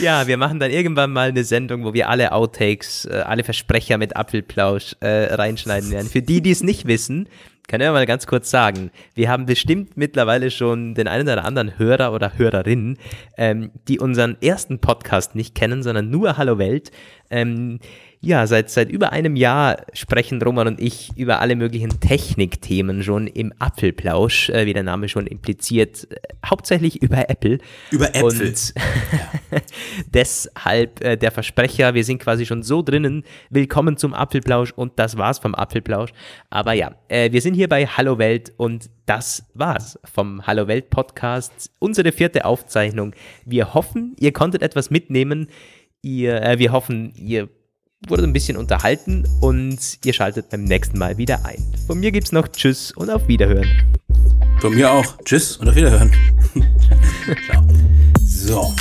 Ja, wir machen dann irgendwann mal eine Sendung, wo wir alle Outtakes, äh, alle Versprecher mit Apfelplausch äh, reinschneiden werden. Für die, die es nicht wissen, kann ich mal ganz kurz sagen, wir haben bestimmt mittlerweile schon den einen oder anderen Hörer oder Hörerin, ähm, die unseren ersten Podcast nicht kennen, sondern nur Hallo Welt. Ähm, ja, seit, seit über einem Jahr sprechen Roman und ich über alle möglichen Technikthemen schon im Apfelplausch, äh, wie der Name schon impliziert, äh, hauptsächlich über Apple. Über Äpfel. Und (laughs) ja. deshalb äh, der Versprecher, wir sind quasi schon so drinnen. Willkommen zum Apfelplausch und das war's vom Apfelplausch. Aber ja, äh, wir sind hier bei Hallo Welt und das war's vom Hallo Welt Podcast. Unsere vierte Aufzeichnung. Wir hoffen, ihr konntet etwas mitnehmen. Ihr, äh, wir hoffen, ihr wurde ein bisschen unterhalten und ihr schaltet beim nächsten Mal wieder ein. Von mir gibt's noch Tschüss und auf Wiederhören. Von mir auch Tschüss und auf Wiederhören. Ciao. (laughs) So.